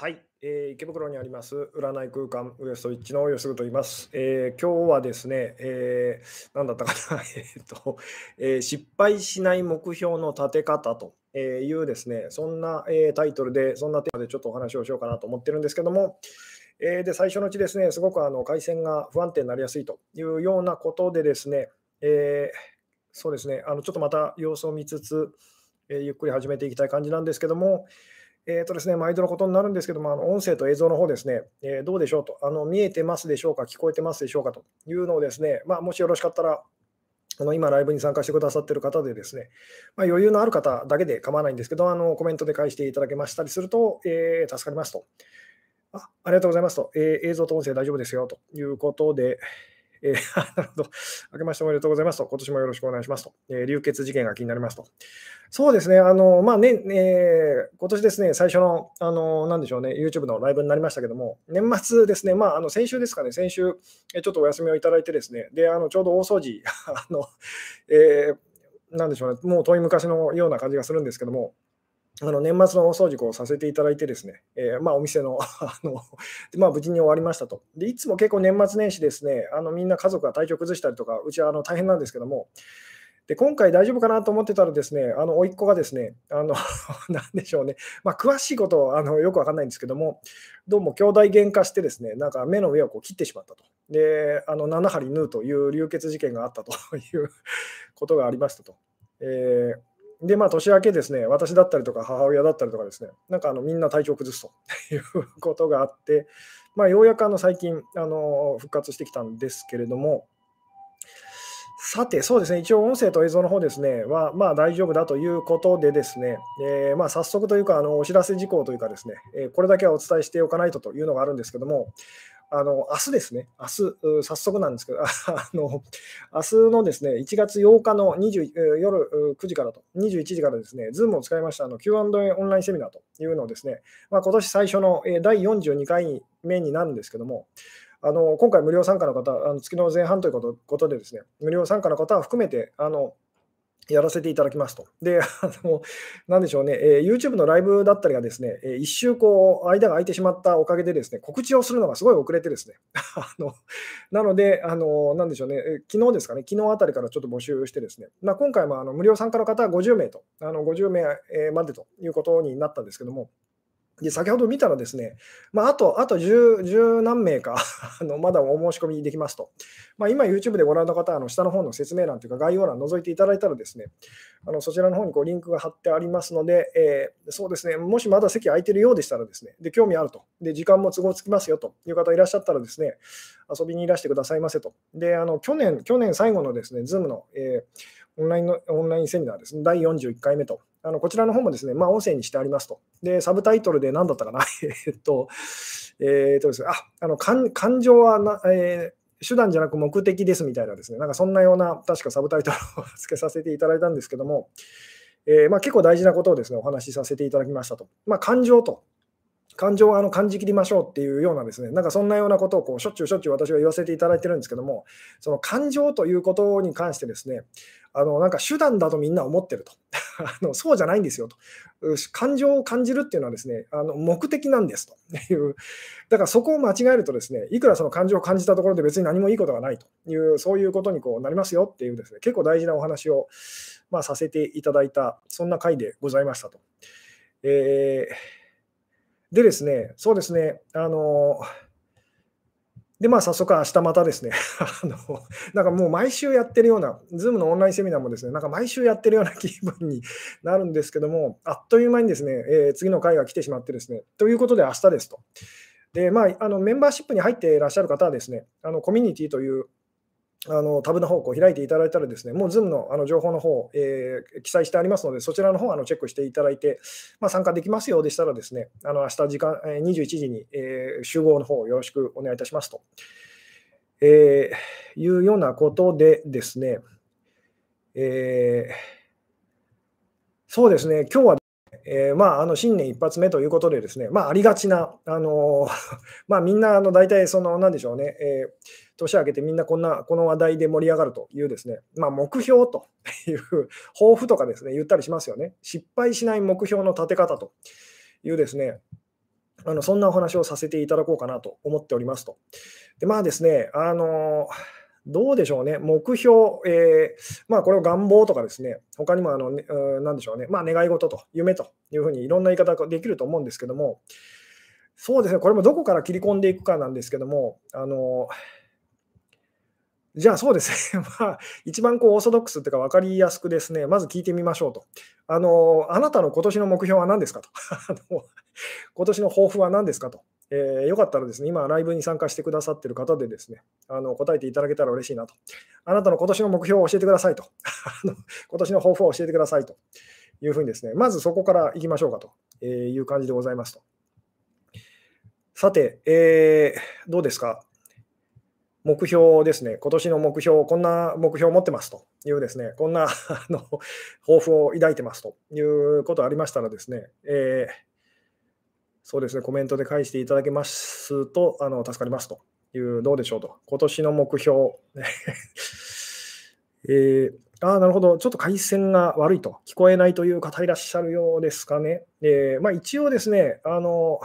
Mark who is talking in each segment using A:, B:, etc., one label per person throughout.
A: はい、えー、池袋にあります占い空間ウエストイッチの吉嗣と言います。えー、今日はですね、えー、何だったかな、えっと、えー、失敗しない目標の立て方というですね、そんな、えー、タイトルで、そんなテーマでちょっとお話をしようかなと思ってるんですけども、えー、で最初のうちですね、すごくあの回線が不安定になりやすいというようなことでですね、え、そうですね、あのちょっとまた様子を見つつ、え、ゆっくり始めていきたい感じなんですけども、えーとですね、毎度のことになるんですけども、あの音声と映像の方ですね、えー、どうでしょうとあの、見えてますでしょうか、聞こえてますでしょうかというのをですね、まあ、もしよろしかったら、あの今、ライブに参加してくださってる方でですね、まあ、余裕のある方だけで構わないんですけど、あのコメントで返していただけましたりすると、えー、助かりますとあ。ありがとうございますと、えー、映像と音声大丈夫ですよということで、えー、なるほど。明けましておめでとうございますと。今年もよろしくお願いしますと。えー、流血事件が気になりますと。そうですね。あの、まあね、えー、今年ですね、最初の、あの、なんでしょうね、YouTube のライブになりましたけども、年末ですね、まあ、あの、先週ですかね、先週、えちょっとお休みをいただいてですね、で、あの、ちょうど大掃除、あの、えー、なんでしょうね、もう遠い昔のような感じがするんですけども、あの年末の大掃除をさせていただいてですね、えー、まあ、お店の あのまあ、無事に終わりましたと。で、いつも結構年末年始ですね、あのみんな家族が体調崩したりとか、うちはあの大変なんですけども、で今回大丈夫かなと思ってたらですね、あの甥っ子がですね、あの なんでしょうね、まあ、詳しいことあのよくわかんないんですけども、どうも兄弟喧嘩してですね、なんか目の上をこう切ってしまったと。で、あの7針縫うという流血事件があったということがありましたと。えーで、まあ、年明けですね、私だったりとか母親だったりとかですね、なんかあのみんな体調崩すということがあって、まあ、ようやくあの最近あの復活してきたんですけれども、さて、そうですね、一応音声と映像の方ですね、は、まあ大丈夫だということでですね、えー、まあ早速というか、あのお知らせ事項というかですね、えー、これだけはお伝えしておかないとというのがあるんですけども、あの明日ですね、明日早速なんですけど、あの明日のですね1月8日の20夜9時からと、21時からですね、Zoom を使いましたあの Q&A オンラインセミナーというのをですね、まあ、今年最初の第42回目になるんですけども、あの今回無料参加の方、あの月の前半ということことでですね、無料参加の方は含めて、あのやらせていただきますと。で、あの、なんでしょうね、えー、YouTube のライブだったりがですね、えー、一周こう、間が空いてしまったおかげでですね、告知をするのがすごい遅れてですね、あの、なので、あの、なんでしょうね、えー、昨日ですかね、昨日あたりからちょっと募集してですね、まあ、今回もあの無料参加の方は50名と、あの50名までということになったんですけども、で先ほど見たらですね、まあ、あと、あと 10, 10何名か あのまだお申し込みできますと。まあ、今 YouTube でご覧の方は、あの下の方の説明欄というか概要欄覗いていただいたらですね、あのそちらの方にこうリンクが貼ってありますので、えー、そうですね、もしまだ席空いてるようでしたらですね、で興味あるとで、時間も都合つきますよという方いらっしゃったらですね、遊びにいらしてくださいませと。で、あの去年、去年最後のですね、Zoom の、えー、オンラインのオンラインセミナーですね、第41回目とあのこちらの方もですね、まあ、音声にしてありますと。で、サブタイトルで何だったかな。えっと、えー、っとですね、あ、あの感感情はな、えー、手段じゃなく目的ですみたいなですね、なんかそんなような、確かサブタイトルを付けさせていただいたんですけども、えー、まあ、結構大事なことをですね、お話しさせていただきましたと。まあ、感情と。感情をあの感じきりましょうっていうようなですね、なんかそんなようなことをこうしょっちゅうしょっちゅう私は言わせていただいてるんですけども、その感情ということに関してですね、あのなんか手段だとみんな思ってると。あの。そうじゃないんですよと。感情を感じるっていうのはですね、あの目的なんですという。だからそこを間違えるとですね、いくらその感情を感じたところで別に何もいいことがないという、そういうことにこうなりますよっていうですね、結構大事なお話を、まあ、させていただいた、そんな回でございましたと。えーでですね、そうですね、あの、で、まあ、早速、明日またですね、あの、なんかもう毎週やってるような、Zoom のオンラインセミナーもですね、なんか毎週やってるような気分になるんですけども、あっという間にですね、えー、次の回が来てしまってですね、ということで明日ですと。で、まあ、あのメンバーシップに入っていらっしゃる方はですね、あのコミュニティというあのタブの方を開いていただいたらですね、もう Zoom のあの情報の方、えー、記載してありますので、そちらの方あのチェックしていただいて、まあ、参加できますようでしたらですね、あの明日時間、え、21時に、えー、集合の方よろしくお願いいたしますと、えー、いうようなことでですね、えー、そうですね、今日はえー、まあ、あの新年一発目ということでですね、まあ、ありがちな、あの ま、みんなあの大体その、なんでしょうね、えー、年明けてみんなこんな、この話題で盛り上がるというですね、まあ、目標という抱負とかですね、言ったりしますよね。失敗しない目標の立て方というですね、あのそんなお話をさせていただこうかなと思っておりますと。でまあですね、あのどうでしょうね、目標、えー、まあ、これを願望とかですね、他にもあの、ね、なんでしょうね、まあ、願い事と夢というふうにいろんな言い方ができると思うんですけども、そうですね、これもどこから切り込んでいくかなんですけども、あのじゃあそうですね、まあ、一番こうオーソドックスというか分かりやすくですね、まず聞いてみましょうと。あのあなたの今年の目標は何ですかと。あの今年の抱負は何ですかと。えー、よかったらですね、今、ライブに参加してくださっている方でですね、あの答えていただけたら嬉しいなと。あなたの今年の目標を教えてくださいと。今年の抱負を教えてくださいというふうにですね、まずそこからいきましょうかという感じでございますと。さて、えー、どうですか？目標ですね、今年の目標、こんな目標を持ってますというですね、こんなあの抱負を抱いてますということありましたらですね、えーそうですね、コメントで返していただけますとあの助かりますという、どうでしょうと、今年の目標、えー、ああ、なるほど、ちょっと回線が悪いと、聞こえないという方いらっしゃるようですかね。えー、まあ、一応ですね、あの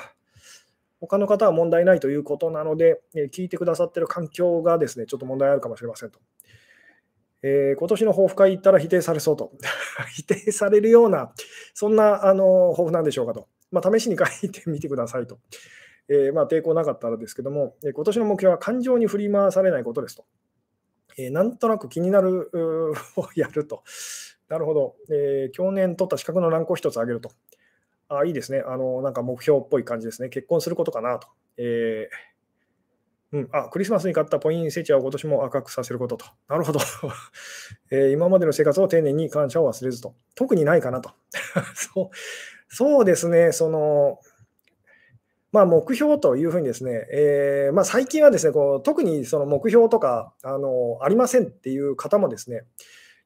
A: 他の方は問題ないということなので、え聞いてくださってる環境がですね、ちょっと問題あるかもしれませんと。えー、今年の抱負会行ったら否定されそうと。否定されるような、そんなあの抱負なんでしょうかと。まあ、試しに書いてみてくださいと。えー、まあ、抵抗なかったらですけども、え、今年の目標は感情に振り回されないことですと。えー、なんとなく気になる をやると。なるほど、えー。去年取った資格のランクを1つ上げると。あいいですね。あの、なんか目標っぽい感じですね。結婚することかなと。えー、うん、あクリスマスに買ったポインセチアを今年も赤くさせることと。なるほど、えー、今までの生活を丁寧に感謝を忘れずと。特にないかなと。そうそうですね、その、まあ、目標というふうにですね、えー、まあ、最近はですね、こう特にその目標とかあのありませんっていう方もですね、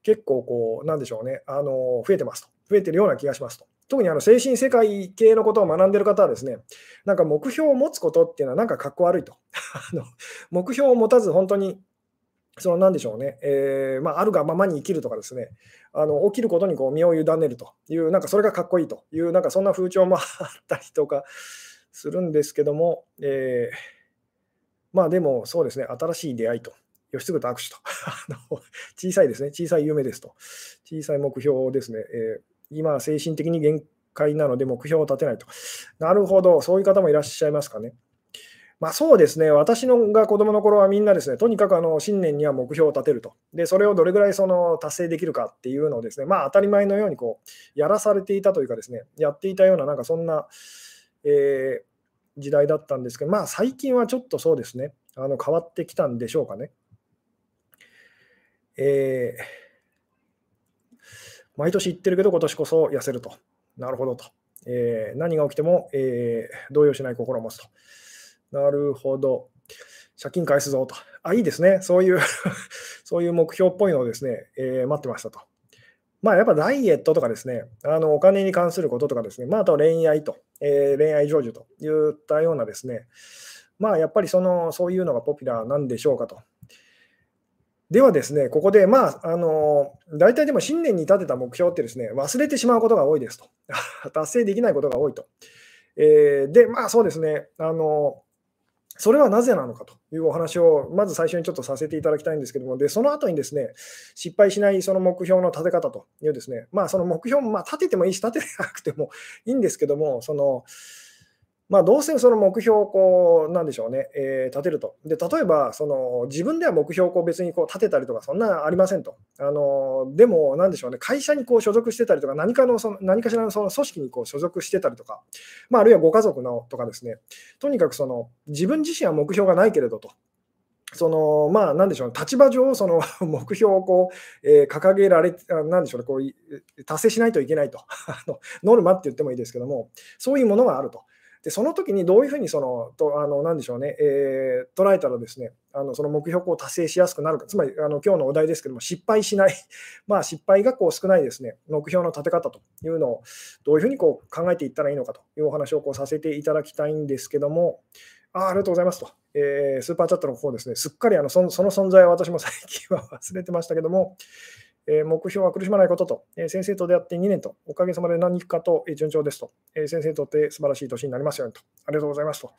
A: 結構こう、なんでしょうね、あの増えてますと、増えてるような気がしますと。特にあの精神世界系のことを学んでる方はですね、なんか目標を持つことっていうのはなんかかっこ悪いと。あの目標を持たず本当にそのなんでしょうね、えー、まあ、あるがままに生きるとかですね、あの起きることにこう身を委ねるという、なんかそれがかっこいいという、なんかそんな風潮もあったりとかするんですけども、えー、まあでもそうですね、新しい出会いと、吉嗣と握手と 小さいですね、小さい夢ですと、小さい目標ですね、えー、今、精神的に限界なので目標を立てないと。なるほど、そういう方もいらっしゃいますかね。まあ、そうですね、私のが子供の頃はみんなですね、とにかくあの新年には目標を立てると、でそれをどれぐらいその達成できるかっていうのをですね、まあ、当たり前のようにこうやらされていたというかですね、やっていたような、なんかそんな、えー、時代だったんですけど、まあ、最近はちょっとそうですね、あの変わってきたんでしょうかね。えー、毎年言ってるけど、今年こそ痩せると。なるほどと。えー、何が起きても、えー、動揺しない心を持つと。なるほど。借金返すぞと。あ、いいですね。そういう そういう目標っぽいのをですね、えー、待ってましたと。まあ、やっぱダイエットとかですね、あのお金に関することとかですね、まあ、あと恋愛と、えー、恋愛成就といったようなですね、まあ、やっぱりそのそういうのがポピュラーなんでしょうかと。ではですね、ここで、まあ、あの大体でも新年に立てた目標ってですね、忘れてしまうことが多いですと。達成できないことが多いと。えー、で、まあそうですね、あのそれはなぜなのかというお話をまず最初にちょっとさせていただきたいんですけども、でその後にですね、失敗しないその目標の立て方というですね、まあその目標、まあ、立ててもいいし、立てなくてもいいんですけども、そのまあ、どうせその目標をこう、なんでしょうね、えー、立てると。で、例えば、その自分では目標をこう別にこう立てたりとか、そんなありませんと。あのでも、なんでしょうね、会社にこう所属してたりとか、何かのその何かしらのその組織にこう所属してたりとか、まあ、あるいはご家族のとかですね、とにかくその自分自身は目標がないけれどと。そのまあ、なんでしょう、立場上、その 目標をこう、えー、掲げられ、なんでしょうね、こう達成しないといけないと ノルマって言ってもいいですけども、そういうものがあると。でその時にどういうふうにそのとあのなんでしょうね、えー、捉えたらですねあのその目標を達成しやすくなるか、つまりあの今日のお題ですけども、失敗しない、まあ、失敗がこう少ないですね。目標の立て方というのをどういうふうにこう考えていったらいいのかと。いうお話をこうさせていただきたいんですけども、あありがとうございますと、えー、スーパーチャットの方ですね、すっかりあのそのその存在は私も最近は忘れてましたけども、え、目標は苦しまないことと、え、先生と出会って2年と、おかげさまで何かと順調ですと、え、先生にとって素晴らしい年になりますようにと、ありがとうございますと。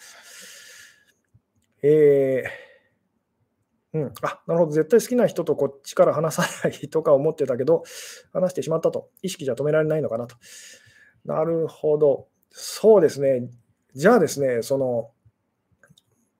A: えー、うん、あなるほど、絶対好きな人とこっちから話さないとか思ってたけど、話してしまったと、意識じゃ止められないのかなと。なるほど、そうですね、じゃあですね、その、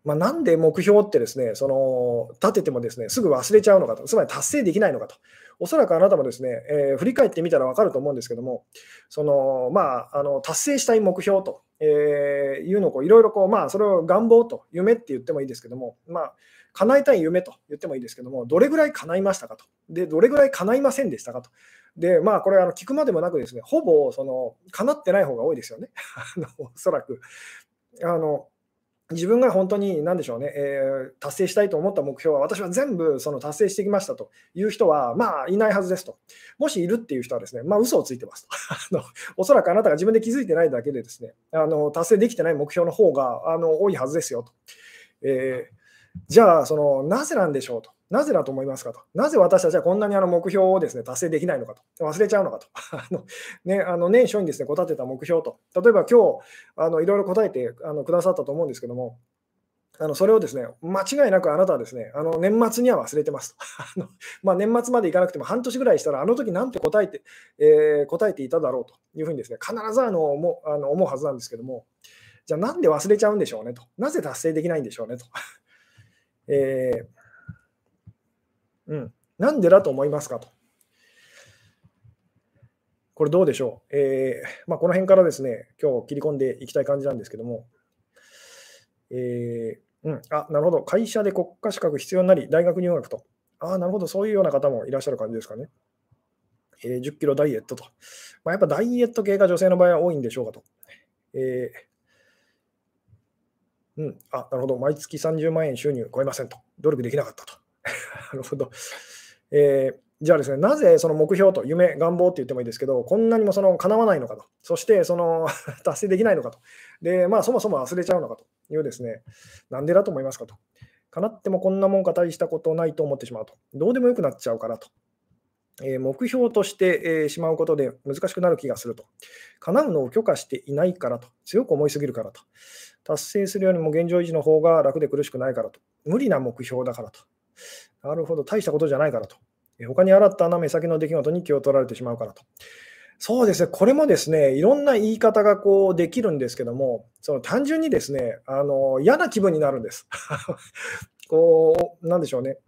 A: まあ、なんで目標ってですね、その立ててもですね、すぐ忘れちゃうのかと、つまり達成できないのかと。おそらくあなたもですね、えー、振り返ってみたら分かると思うんですけども、そのまあ、あの達成したい目標と、えー、いうのをいろいろこう、まあ、それを願望と、夢って言ってもいいですけども、まあ、叶えたい夢と言ってもいいですけども、どれぐらい叶いましたかと。で、どれぐらい叶いませんでしたかと。で、まあ、これ、あの聞くまでもなくですね、ほぼ、その、叶ってない方が多いですよね。おそらく。あの自分が本当に何でしょうね、えー、達成したいと思った目標は、私は全部その達成してきましたという人は、まあ、いないはずですと。もしいるっていう人はですね、まあ、嘘をついてますと あの。おそらくあなたが自分で気づいてないだけでですね、あの達成できてない目標の方があの多いはずですよと。えー、じゃあ、その、なぜなんでしょうと。なぜだと思いますかと。なぜ私たちはこんなにあの目標をですね達成できないのかと。忘れちゃうのかと。あのね、あの年初にですね、こたてた目標と。例えば今日、あのいろいろ答えてあのくださったと思うんですけども、あのそれをですね、間違いなくあなたはですね、あの年末には忘れてますと。あのまあ、年末までいかなくても半年ぐらいしたら、あの時なんて答えて、えー、答えていただろうというふうにですね、必ずあの思あの思うはずなんですけども、じゃあなんで忘れちゃうんでしょうねと。なぜ達成できないんでしょうねと。えーうん。なんでだと思いますかと。これどうでしょう。えーまあ、この辺からですね、今日切り込んでいきたい感じなんですけども、えー、うん、あ、なるほど。会社で国家資格必要になり、大学入学と。ああなるほど。そういうような方もいらっしゃる感じですかね。えー、10キロダイエットと。まあ、やっぱダイエット系が女性の場合は多いんでしょうかと。えー、うん、あ、なるほど。毎月30万円収入超えませんと。努力できなかったと。なるほど。えー、じゃあですね、なぜその目標と夢、願望って言ってもいいですけど、こんなにもその叶わないのかと、そしてその 達成できないのかと、で、まあそもそも忘れちゃうのかというですね、なんでだと思いますかと。叶ってもこんなもんか大したことないと思ってしまうと。どうでもよくなっちゃうからと。えー、目標として、えー、しまうことで難しくなる気がすると。叶うのを許可していないからと。強く思いすぎるからと。達成するよりも現状維持の方が楽で苦しくないからと。無理な目標だからと。なるほど、大したことじゃないからと。他に新たな目先の出来事に気を取られてしまうからと。そうですね、これもですね、いろんな言い方がこうできるんですけども、その単純にですね、あの嫌な気分になるんです。こう、なんでしょうね。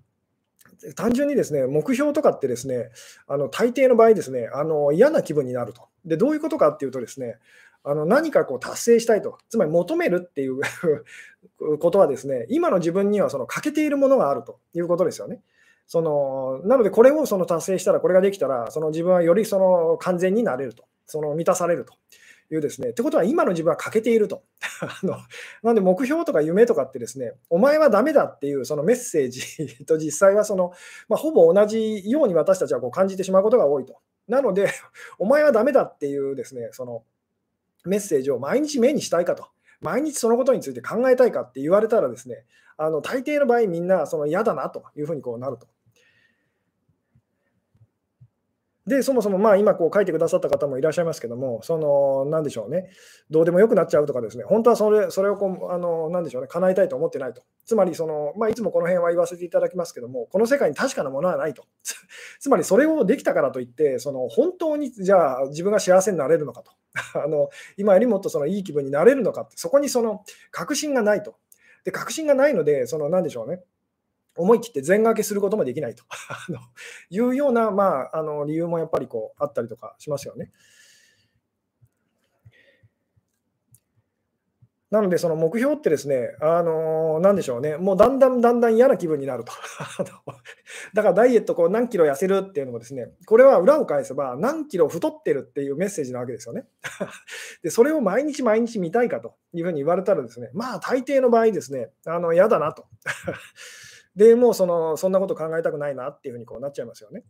A: 単純にですね、目標とかってですね、あの大抵の場合ですね、あの嫌な気分になると。で、どういうことかっていうとですね、あの何かこう達成したいと、つまり求めるっていうことはですね、今の自分にはその欠けているものがあるということですよね。そのなので、これをその達成したら、これができたら、その自分はよりその完全になれると、その満たされるというですね。ってことは、今の自分は欠けていると。あのなんで、目標とか夢とかってですね、お前はダメだっていうそのメッセージ と実際はその、まあ、ほぼ同じように私たちはこう感じてしまうことが多いと。なので、お前はダメだっていうですね、そのメッセージを毎日目にしたいかと、毎日そのことについて考えたいかって言われたらですね、あの大抵の場合みんなその嫌だなというふうにこうなると。で、そもそもまあ今こう書いてくださった方もいらっしゃいますけども、その、なんでしょうね、どうでもよくなっちゃうとかですね、本当はそれそれをこう、あの、なんでしょうね、叶えたいと思ってないと。つまり、その、まあいつもこの辺は言わせていただきますけども、この世界に確かなものはないと。つまり、それをできたからといって、その、本当にじゃあ自分が幸せになれるのかと。あの今よりもっとそのいい気分になれるのかって、そこにその確信がないと。で、確信がないので、その、何でしょうね。思い切って全掛けすることもできないと いうような、まあ、あの理由もやっぱりこうあったりとかしますよね。なので、その目標ってですね、あのー、なんでしょうね、もうだんだんだんだん嫌な気分になると。だからダイエットこう何キロ痩せるっていうのもですね、これは裏を返せば何キロ太ってるっていうメッセージなわけですよね。で、それを毎日毎日見たいかというふうに言われたらですね、まあ大抵の場合ですね、あの嫌だなと。で、もうそのそんなこと考えたくないなっていうふうにこうなっちゃいますよね。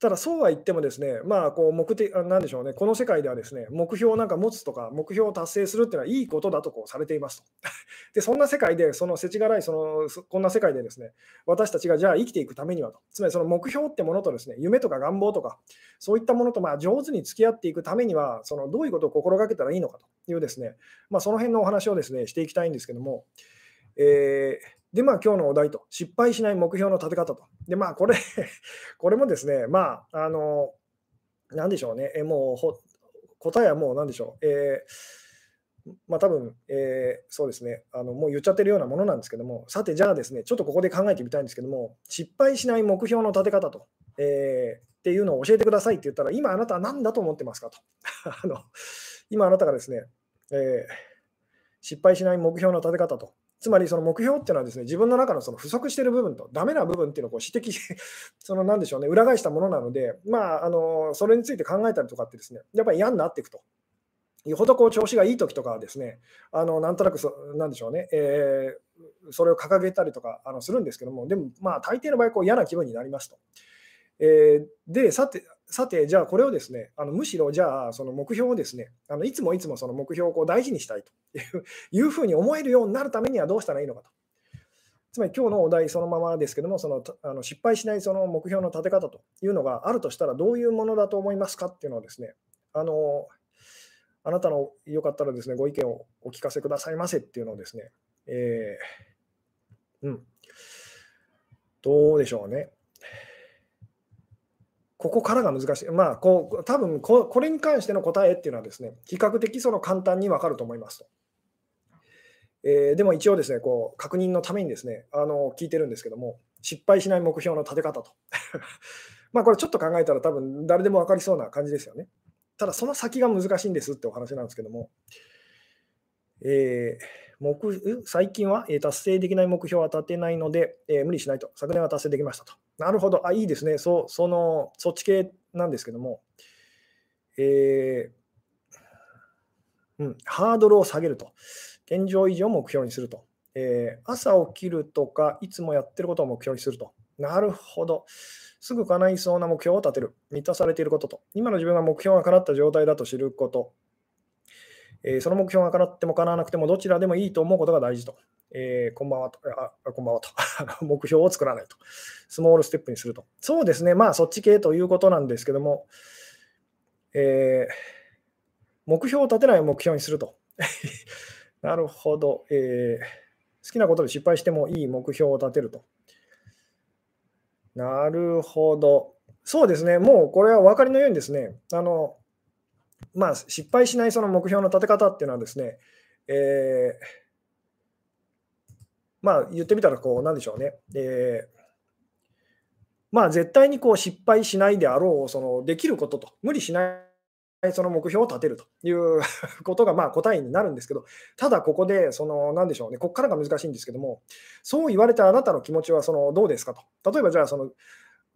A: ただそうは言ってもですね、まあ、こう目的、なんでしょうね、この世界ではですね、目標をなんか持つとか、目標を達成するっていうのはいいことだとこうされていますと。で、そんな世界で、その世知辛い、その、こんな世界でですね、私たちがじゃあ生きていくためにはと、つまりその目標ってものとですね、夢とか願望とか、そういったものとまあ上手に付き合っていくためには、そのどういうことを心がけたらいいのかというですね、まあ、その辺のお話をですね、していきたいんですけども、えーで、まあ、今日のお題と、失敗しない目標の立て方と。で、まあ、これ これもですね、まあ、あの、なんでしょうね、えもう答えはもうなんでしょう、えー、まあ、多分、えー、そうですね。あの、もう言っちゃってるようなものなんですけども、さて、じゃあですね、ちょっとここで考えてみたいんですけども、失敗しない目標の立て方と、えー、っていうのを教えてくださいって言ったら、今あなたは何だと思ってますかと。あの今あなたがですね、え失敗しない目標の立て方と。つまりその目標っていうのはですね、自分の中のその不足している部分とダメな部分っていうのをこう指摘、そのなんでしょうね、裏返したものなので、まあ、あのそれについて考えたりとかってですね、やっぱり嫌になっていくと。よほどこう調子がいい時とかはですね、あのなんとなくそ、なんでしょうね、えー、それを掲げたりとかあのするんですけども、でも、まあ、大抵の場合こう嫌な気分になりますと。えー、で、さて、さて、じゃあこれをですね、あのむしろじゃあその目標をですね、あのいつもいつもその目標をこう大事にしたいといういうふうに思えるようになるためにはどうしたらいいのかと。つまり今日のお題そのままですけども、そのあの失敗しないその目標の立て方というのがあるとしたらどういうものだと思いますかっていうのをですね、あのあなたのよかったらですね、ご意見をお聞かせくださいませっていうのをですね、えー、うん、どうでしょうね。ここからが難しい。まあ、こう多分ここれに関しての答えっていうのはですね、比較的その簡単にわかると思いますと。えー、でも一応ですね、こう確認のためにですね、あの聞いてるんですけども、失敗しない目標の立て方と。まあこれちょっと考えたら多分誰でも分かりそうな感じですよね。ただその先が難しいんですってお話なんですけども、えー目最近は達成できない目標は立てないので、えー、無理しないと。昨年は達成できましたと。なるほど。あ、いいですね。そその、そっち系なんですけども、えー、うん、ハードルを下げると。現状維持を目標にすると。えー、朝起きるとか、いつもやってることを目標にすると。なるほど。すぐ叶いそうな目標を立てる。満たされていることと。今の自分が目標が叶った状態だと知ること。え、その目標が叶っても叶わなくてもどちらでもいいと思うことが大事と。えー、こんばんはと。あ、こんばんはと。目標を作らないと。スモールステップにすると。そうですね。まあ、そっち系ということなんですけども、えー、目標を立てない目標にすると。なるほど、えー。好きなことで失敗してもいい目標を立てると。なるほど。そうですね。もうこれはお分かりのようにですね、あの、まあ、失敗しないその目標の立て方っていうのはですね、えー、まあ、言ってみたら、こう、なんでしょうね。えー、まあ、絶対にこう失敗しないであろう、そのできることと、無理しないその目標を立てるという ことがまあ答えになるんですけど、ただここで、その、なんでしょうね、ここからが難しいんですけども、そう言われたあなたの気持ちはそのどうですかと。例えば、じゃあ、その、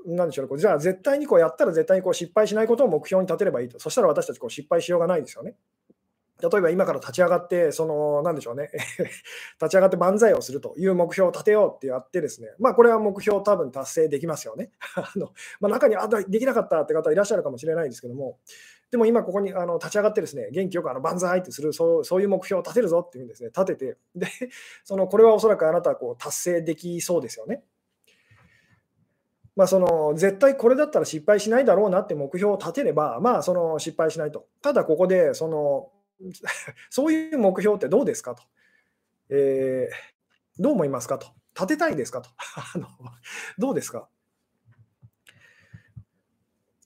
A: なんでしょうね、じゃあ絶対にこうやったら絶対にこう失敗しないことを目標に立てればいいと。そしたら私たちこう失敗しようがないですよね。例えば今から立ち上がって、その、なんでしょうね、立ち上がって万歳をするという目標を立てようってやってですね、まあこれは目標多分達成できますよね。あのまあ、中にあできなかったって方いらっしゃるかもしれないですけども、でも今ここにあの立ち上がってですね、元気よくあの万歳ってするそうそういう目標を立てるぞっていうんですね、立てて、で、そのこれはおそらくあなたはこう達成できそうですよね。まあ、その絶対これだったら失敗しないだろうなって目標を立てれば、まあ、その失敗しないと。ただここでその そういう目標ってどうですかと。えー、どう思いますかと。立てたいですかと。あのどうですか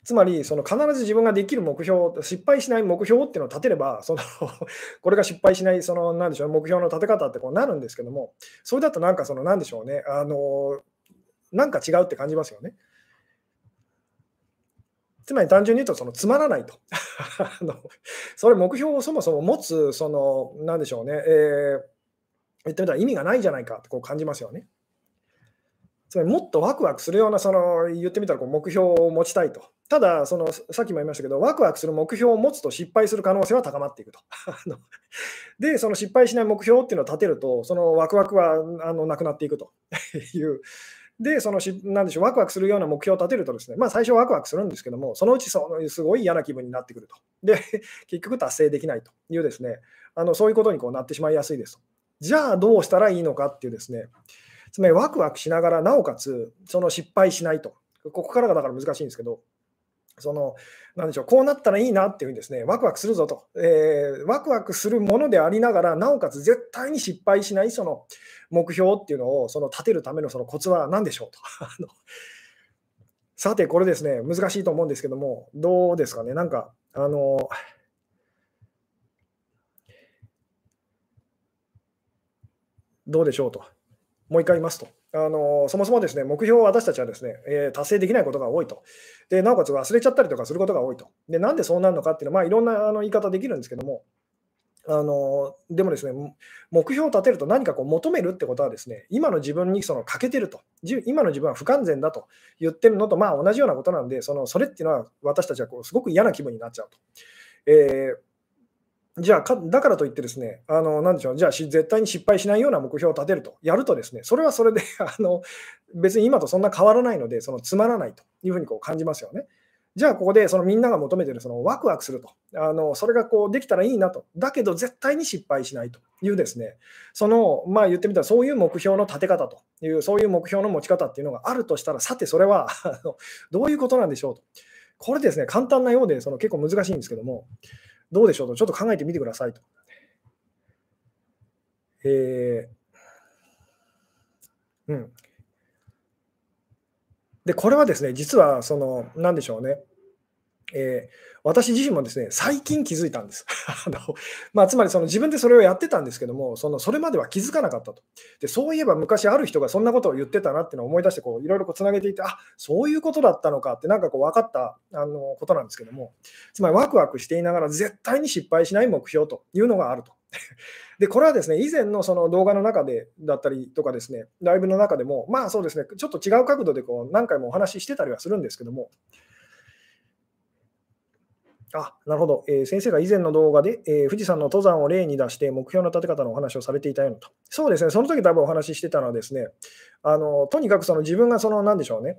A: つまり、その必ず自分ができる目標、失敗しない目標っていうのを立てれば、その これが失敗しない、その、なんでしょう、目標の立て方ってこうなるんですけども、それだとなんか、その、なんでしょうね、あの、なんか違うって感じますよね。つまり単純に言うと、そのつまらないと あの。それ目標をそもそも持つ、その、なんでしょうね、えー、言ってみたら意味がないじゃないかってこう感じますよね。つまりもっとワクワクするような、その言ってみたらこう目標を持ちたいと。ただその、さっきも言いましたけど、ワクワクする目標を持つと失敗する可能性は高まっていくと。で、その失敗しない目標っていうのを立てると、そのワクワクはあのなくなっていくと いうで、そのし、なんでしょう、ワクワクするような目標を立てるとですね、まあ最初ワクワクするんですけども、そのうちそのすごい嫌な気分になってくると。で、結局達成できないというですね、あのそういうことにこうなってしまいやすいですと。じゃあどうしたらいいのかっていうですね、つまりワクワクしながら、なおかつ、その失敗しないと。ここからがだから難しいんですけど、その、なんでしょう、こうなったらいいなっていうふうにですね、ワクワクするぞと、えー、ワクワクするものでありながら、なおかつ絶対に失敗しないその目標っていうのをその立てるためのそのコツは何でしょうと。さて、これですね、難しいと思うんですけども、どうですかね、なんか、あの、どうでしょうと。もう一回言いますと。あのそもそもですね、目標を私たちはですね、えー、達成できないことが多いと。で、なおかつ忘れちゃったりとかすることが多いと。で、なんでそうなるのかっていうのは、まあ、いろんなあの言い方できるんですけども、あのでもですね、目標を立てると何かこう求めるってことはですね、今の自分にその欠けてると、今の自分は不完全だと言ってるのとまあ同じようなことなんで、そのそれっていうのは私たちはこうすごく嫌な気分になっちゃうと。えーじゃあだからといってですね、あの、なんでしょう、じゃあ絶対に失敗しないような目標を立てると、やるとですね、それはそれで あの、別に今とそんな変わらないので、そのつまらないというふうにこう感じますよね。じゃあここでそのみんなが求めてるそのワクワクすると、あのそれがこうできたらいいなと、だけど絶対に失敗しないというですね、その、まあ言ってみたらそういう目標の立て方という、そういう目標の持ち方っていうのがあるとしたら、さてそれはどういうことなんでしょうと。これですね、簡単なようでその結構難しいんですけども、どうでしょうと、ちょっと考えてみてくださいと。えー、うん。で、これはですね、実は、その、なんでしょうね。えー、私自身もですね、最近気づいたんです。あのまあ、つまりその自分でそれをやってたんですけども、そのそれまでは気づかなかったと。でそういえば昔ある人がそんなことを言ってたなっていうのを思い出してこう、いろいろつなげていて、あそういうことだったのかって、なんかこう分かったあのことなんですけども、つまりワクワクしていながら絶対に失敗しない目標というのがあると。で、これはですね、以前のその動画の中でだったりとかですね、ライブの中でも、まあそうですね、ちょっと違う角度でこう何回もお話ししてたりはするんですけども、あなるほど、えー、先生が以前の動画で、えー、富士山の登山を例に出して目標の立て方のお話をされていたようなと。そうですね、その時多分お話ししてたのはですね、あのとにかくその自分がその何でしょうね、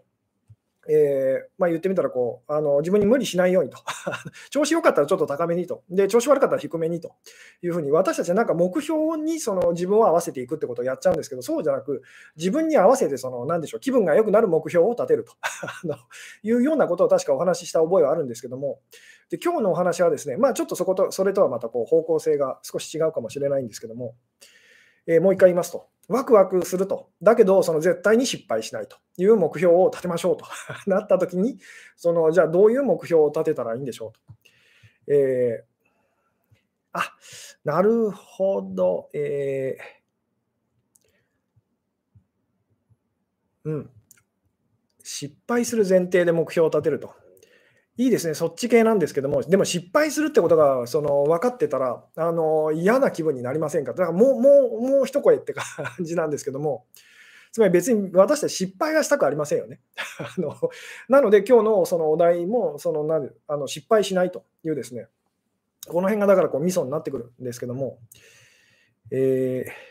A: えー、まあ、言ってみたらこうあの自分に無理しないようにと。調子良かったらちょっと高めにと。で調子悪かったら低めにと。いうふうに私たちはなんか目標にその自分を合わせていくってことをやっちゃうんですけどそうじゃなく自分に合わせてその何でしょう気分が良くなる目標を立てると。いうようなことを確かお話しした覚えはあるんですけども。で今日のお話はですね、まあ、ちょっとそことそれとはまたこう方向性が少し違うかもしれないんですけども、えー、もう一回言いますと。ワクワクすると。だけど、その絶対に失敗しないという目標を立てましょうと なったときに、そのじゃあどういう目標を立てたらいいんでしょうと。えー、あなるほど。えー、うん。失敗する前提で目標を立てると。いいですね、そっち系なんですけども、でも失敗するってことがその分かってたらあの、嫌な気分になりませんか？だからもう、もう、もう一声って感じなんですけども、つまり別に私たち失敗はしたくありませんよね。あのなので、今日のそのお題もそのなあの失敗しないというですね、この辺がだからこうミソになってくるんですけども、えー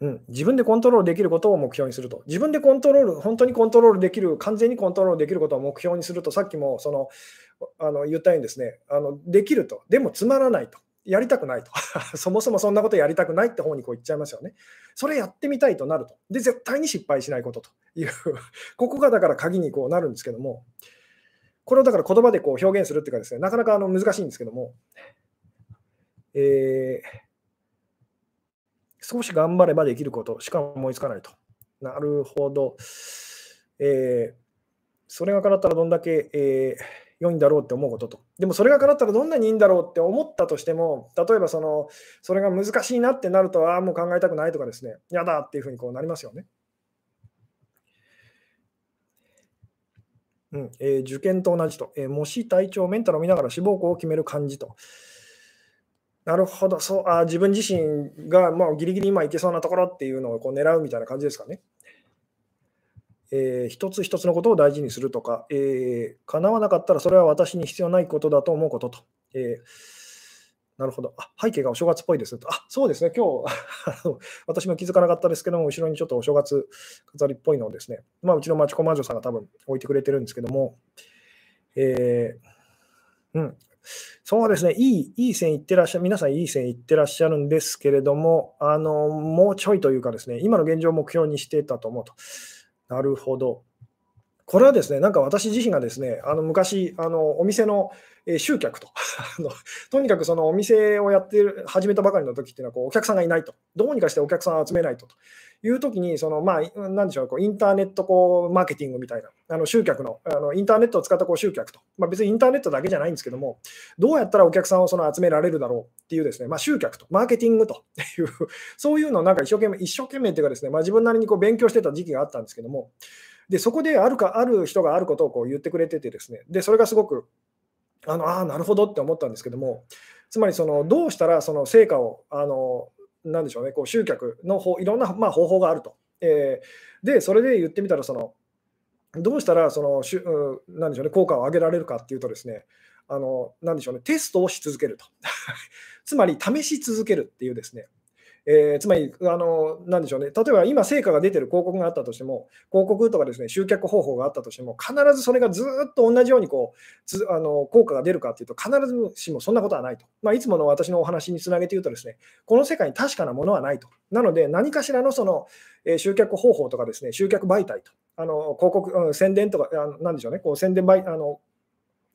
A: うん、自分でコントロールできることを目標にすると。自分でコントロール、本当にコントロールできる、完全にコントロールできることを目標にすると、さっきもそのあの言ったようにですね。あの、できると、でもつまらないと、やりたくないと、そもそもそんなことやりたくないって方にこう言っちゃいますよね。それやってみたいとなると。で、絶対に失敗しないことと。いう。ここがだから鍵にこうなるんですけども、これをだから言葉でこう表現するっていうかですね、なかなかあの難しいんですけども、えー少し頑張ればできることしか思いつかないと。なるほど。えー、それが叶ったらどんだけ、えー、良いんだろうって思うことと。でもそれが叶ったらどんなにいいんだろうって思ったとしても、例えばそのそれが難しいなってなると、ああ、もう考えたくないとかですね、やだっていうふうにこうなりますよね。うんえー、受験と同じと、えー、模試体調、メンタルを見ながら志望校を決める感じと。なるほど、そうあ自分自身が、まあ、ギリギリ今いけそうなところっていうのをこう狙うみたいな感じですかね。えー、一つ一つのことを大事にするとか、えー、叶わなかったらそれは私に必要ないことだと思うことと。えー、なるほど。あ、背景がお正月っぽいです。あ、そうですね。今日、私も気づかなかったですけども、後ろにちょっとお正月飾りっぽいのをですね、まあ、うちの町子魔女さんが多分置いてくれてるんですけども、えー、うん。そうですね。いい、いい線いってらっしゃる、皆さんいい線いってらっしゃるんですけれども、あの、もうちょいというかですね、今の現状を目標にしてたと思うと。なるほど。これはですね、なんか私自身がですね、あの昔、あのお店のえ集客と あの、とにかくそのお店をやってる始めたばかりの時っていうのはこう、お客さんがいないと、どうにかしてお客さんを集めないとという時に、そのまあ、なんでしょう、こうインターネットこうマーケティングみたいな、あの集客のあの、インターネットを使ったこう集客と、まあ、別にインターネットだけじゃないんですけども、どうやったらお客さんをその集められるだろうっていうですね、まあ、集客と、マーケティングと いう、そういうのをなんか一生懸命、一生懸命っていうかですね、まあ、自分なりにこう勉強してた時期があったんですけども、で、そこであるか、ある人があることをこう言ってくれててですね、で、それがすごく、あの、あ、なるほどって思ったんですけども、つまりその、どうしたらその成果を、あの、なんでしょうね、こう集客の方、いろんな、ま、方法があると。えー、で、それで言ってみたら、その、どうしたらその、しゅなんでしょうね、効果を上げられるかっていうとですね、あの、なでしょうね、テストをし続けると。つまり、試し続けるっていうですね、えー、つまり、あの、なんでしょうね、例えば今、成果が出てる広告があったとしても、広告とかですね、集客方法があったとしても、必ずそれがずっと同じようにこうつあの効果が出るかというと、必ずしもそんなことはないと。まあ、いつもの私のお話につなげて言うとですね、この世界に確かなものはないと。なので、何かしらのその、えー、集客方法とかですね、集客媒体と、あの広告、うん、宣伝とか、あなんでしょうね、こう宣伝媒あの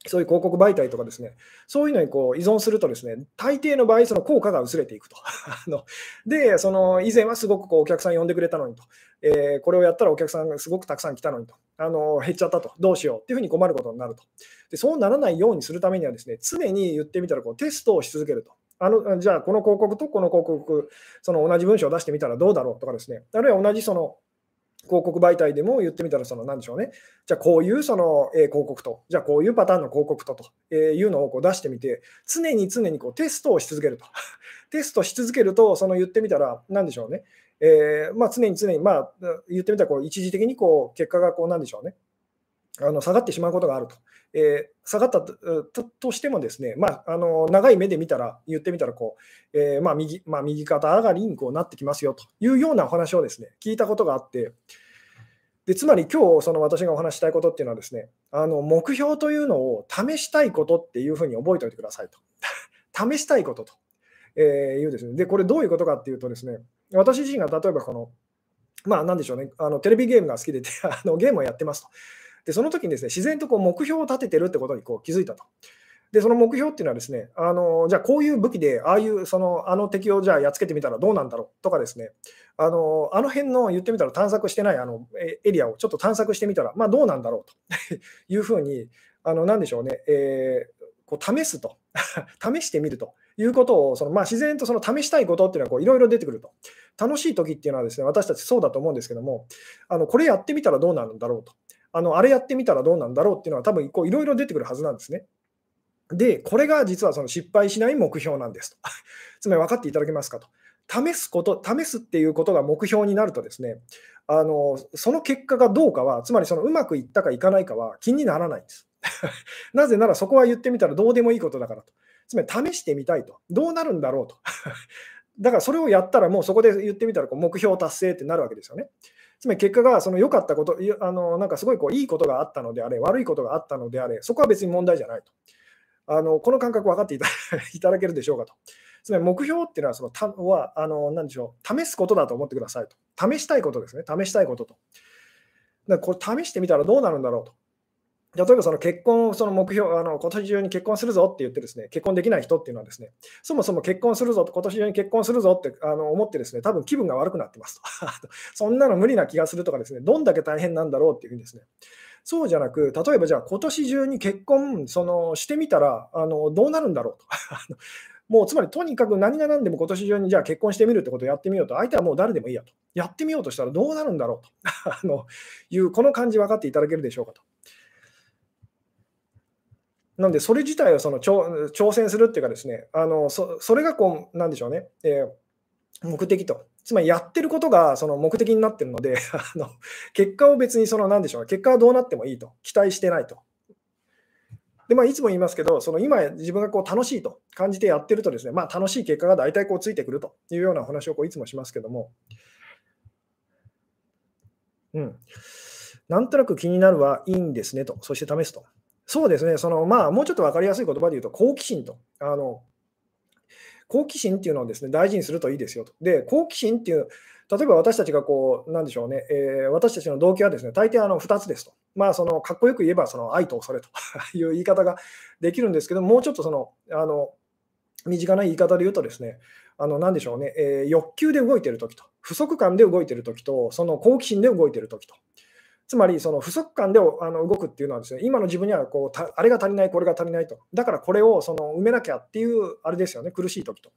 A: そういう広告媒体とかですね、そういうのにこう依存するとですね、大抵の場合、その効果が薄れていくと。ので、その以前はすごくこうお客さん呼んでくれたのにと、えー、これをやったらお客さんがすごくたくさん来たのにと、あの減っちゃったと、どうしようっていうふうに困ることになると。でそうならないようにするためにはですね、常に言ってみたらこうテストをし続けると。あのじゃあ、この広告とこの広告、その同じ文章を出してみたらどうだろうとかですね、あるいは同じその広告媒体でも言ってみたら、その、なんでしょうね。じゃあ、こういうその、え広告と、じゃあ、こういうパターンの広告と、というのをこう出してみて、常に常にこうテストをし続けると。テストし続けると、その言ってみたら、なんでしょうね。えー、まあ、常に常に、まあ、言ってみたらこう、一時的にこう結果がこう、なんでしょうね。あの下がってしまうことがあると。えー、下がったとしてもですね、まあ、あの長い目で見たら、言ってみたらこう、えー、まあ、右まあ、右肩上がりにこうなってきますよというようなお話をですね聞いたことがあって、でつまり今日その私がお話したいことっていうのはですね、あの目標というのを試したいことっていうふうに覚えておいてくださいと。試したいことと、えー、いうですね。で、これどういうことかっていうとですね、私自身が例えばこの、まあなんでしょうね、あのテレビゲームが好きで あのゲームをやってますと。で、その時にですね、自然とこう目標を立ててるってことにこう気づいたと。で、その目標っていうのはですね、あのじゃあこういう武器で、ああいうそのあの敵をじゃあやっつけてみたらどうなんだろう？とかですね、あのあの辺の言ってみたら探索してないあのエリアをちょっと探索してみたら、まあ、どうなんだろう？と いうふうに、あのなんでしょうね、えー、こう試すと、試してみるということを、そのまあ、自然とその試したいことっていうのはいろいろ出てくると。楽しい時っていうのはですね、私たちそうだと思うんですけども、あのこれやってみたらどうなんだろうと。あのあれやってみたらどうなんだろうっていうのは多分いろいろ出てくるはずなんですね。で、これが実はその失敗しない目標なんですと。つまり分かっていただけますかと。試すこと、試すっていうことが目標になるとですね、あのその結果がどうかは、つまりそのうまくいったかいかないかは気にならないんです。なぜならそこは言ってみたらどうでもいいことだからと。つまり試してみたいと。どうなるんだろうと。だからそれをやったらもうそこで言ってみたらこう目標達成ってなるわけですよね。つまり結果がその良かったこと、あのなんかすごいこういいことがあったのであれ、悪いことがあったのであれ、そこは別に問題じゃないと。あのこの感覚分かっていただけるでしょうかと。つまり目標っていうのは、そのたはあの何でしょう、試すことだと思ってくださいと。試したいことですね、試したいことと。だからこれ試してみたらどうなるんだろうと。例えばその結婚、その目標、あの今年中に結婚するぞって言ってですね、結婚できない人っていうのはですね、そもそも結婚するぞと、今年中に結婚するぞってあの思ってですね、多分気分が悪くなってますと。そんなの無理な気がするとかですね、どんだけ大変なんだろうっていうふうにですね、そうじゃなく、例えばじゃあ今年中に結婚そのしてみたらあのどうなるんだろうと。もうつまりとにかく何が何でも今年中にじゃあ結婚してみるってことをやってみようと、相手はもう誰でもいいやと。やってみようとしたらどうなるんだろうと あのいう、この感じ分かっていただけるでしょうかと。なので、それ自体をその挑戦するっていうかですね、あのそそれがこう、なんでしょうね、えー、目的と。つまりやってることがその目的になってるので あの結果を別にその何でしょう結果はどうなってもいいと期待してないとで、まあ、いつも言いますけど、その今自分がこう楽しいと感じてやってるとですね、まあ、楽しい結果が大体こうついてくるというような話をこういつもしますけども、うん。なんとなく気になるはいいんですねと、そして試すと。そうですね、そのまあ、もうちょっと分かりやすい言葉で言うと、好奇心と。あの好奇心っていうのをですね大事にするといいですよと。で、好奇心っていう、例えば私たちがこう、なんでしょうね、えー、私たちの動機はですね、大抵あの2つですと。まあ、そのかっこよく言えば、その愛と恐れと いう言い方ができるんですけど、もうちょっとその、あの身近な言い方で言うとですね、あの、なんでしょうね、えー、欲求で動いてるときと、不足感で動いてるときと、その好奇心で動いてるときと。つまり、その不足感であの動くっていうのはですね、今の自分にはこうあれが足りない、これが足りないと。だからこれをその埋めなきゃっていう、あれですよね、苦しい時と。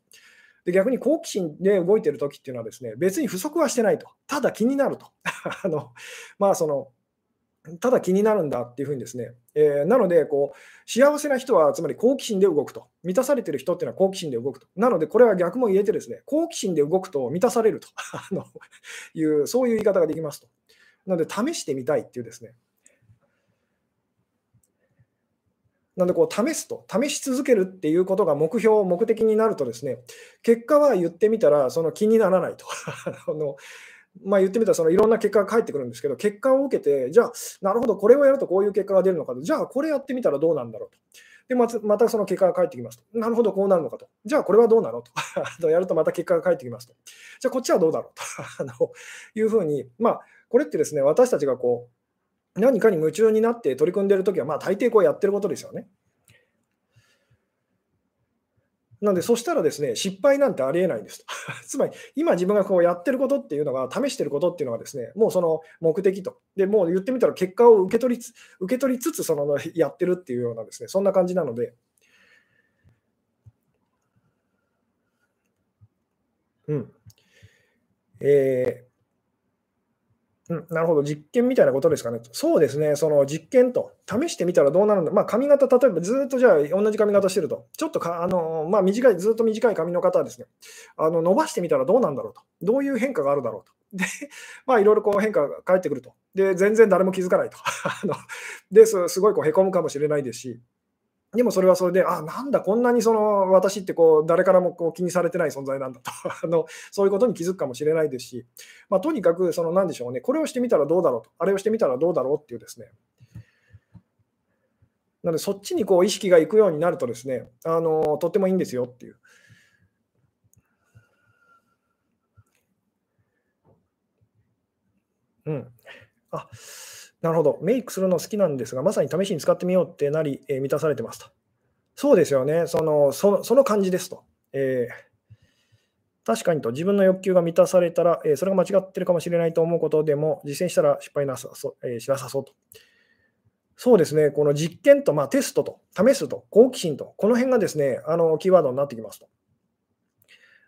A: で逆に好奇心で動いてる時っていうのはですね、別に不足はしてないと。ただ気になると。あのまあそのただ気になるんだっていうふうにですね、えー、なのでこう、幸せな人はつまり好奇心で動くと、満たされてる人っていうのは好奇心で動くと、なのでこれは逆も言えて、ですね好奇心で動くと満たされると あのいう、そういう言い方ができますと。なので、試してみたいっていうですね。なので、こう、試すと、試し続けるっていうことが目標、目的になるとですね、結果は言ってみたら、その気にならないと。あのまあ、言ってみたらそのいろんな結果が返ってくるんですけど、結果を受けて、じゃあ、なるほど、これをやるとこういう結果が出るのかと、じゃあ、これやってみたらどうなんだろうと。で、またその結果が返ってきますと。なるほど、こうなるのかと。じゃあ、これはどうなのと。やるとまた結果が返ってきますと。じゃあ、こっちはどうだろうと あのいうふうに、まあ、これってですね、私たちがこう、何かに夢中になって取り組んでいるときは、まあ、大抵こうやってることですよね。なので、そしたらですね、失敗なんてありえないんです。つまり、今自分がこうやってることっていうのが、試してることっていうのはですね、もうその目的と。で、もう言ってみたら結果を受け取りつ受け取りつつ、そのやってるっていうようなですね、そんな感じなので、うん。えーうん、なるほど、実験みたいなことですかね。そうですね、その実験と、試してみたらどうなるんだ、まあ、髪型、例えばずっとじゃあ、同じ髪型してると、ちょっとかあの、まあ、短い、ずっと短い髪の方はですね、あの伸ばしてみたらどうなんだろうと、どういう変化があるだろうと。で、まあ、いろいろこう変化が返ってくると。で、全然誰も気づかないと。あのですすごいこうへこむかもしれないですし、でもそれはそれで、あ、なんだ、こんなにその私ってこう誰からもこう気にされてない存在なんだと。あの、そういうことに気づくかもしれないですし、まあ、とにかく、その何でしょうね、これをしてみたらどうだろうと、あれをしてみたらどうだろうっていうですね、なので、そっちにこう意識がいくようになるとですね、あのとってもいいんですよっていう。うん。あなるほど。メイクするの好きなんですが、まさに試しに使ってみようってなり、えー、満たされてますと。そうですよね。そのそのその感じですと。えー、確かにと、自分の欲求が満たされたら、えー、それが間違ってるかもしれないと思うことでも、実践したら失敗なさそ、え、しなさそうと。そうですね、この実験と、まあ、テストと、試すと、好奇心と、この辺がですね、あのキーワードになってきますと。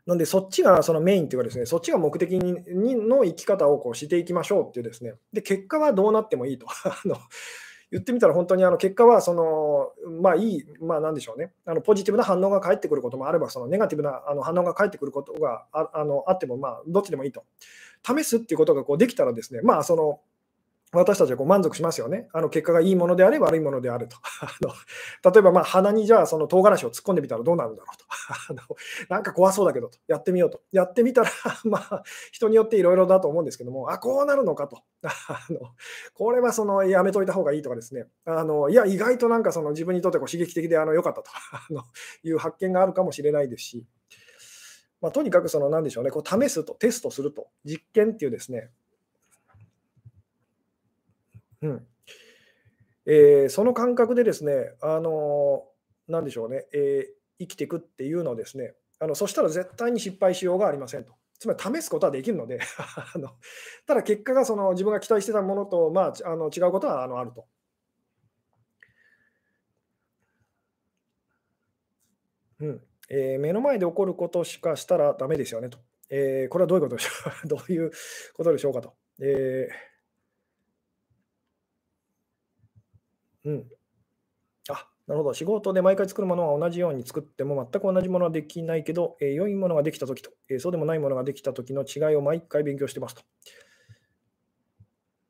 A: なんで、そっちがそのメインというかですね、そっちが目的にの生き方をこうしていきましょうっていうですね、で、結果はどうなってもいいと。あの言ってみたら本当にあの結果はその、まあいい、まあなんでしょうね、あのポジティブな反応が返ってくることもあれば、そのネガティブなあの反応が返ってくることがああのあっても、まあどっちでもいいと。試すっていうことがこうできたらですね、まあその私たちはこう満足しますよね。あの結果がいいものであれ悪いものであると。あの例えばま鼻にじゃあその唐辛子を突っ込んでみたらどうなるんだろうと。あのなんか怖そうだけどと。やってみようと。やってみたら まあ人によっていろいろだと思うんですけども、あ、こうなるのかと。あのこれはそのやめといた方がいいとかですね。あのいや、意外となんかその自分にとってこう刺激的であの良かったとあのいう発見があるかもしれないですし。まあ、とにかくその何でしょうね、こう試すと、テストすると、実験っていうですね、うん。えー、その感覚でですね、あのー、なんでしょうね、えー、生きていくっていうのをですね、あのそしたら絶対に失敗しようがありませんと。つまり試すことはできるので あの、ただ結果がその自分が期待してたものと、まあ、あの違うことはあのあると。うんえー、目の前で起こることしかしたらダメですよねと。えー、これはどういうことでしょう？どういうことでしょうかと。えーうん。あ、なるほど。仕事で毎回作るものは同じように作っても全く同じものはできないけど、えー、良いものができたときと、えー、そうでもないものができたときの違いを毎回勉強してますと。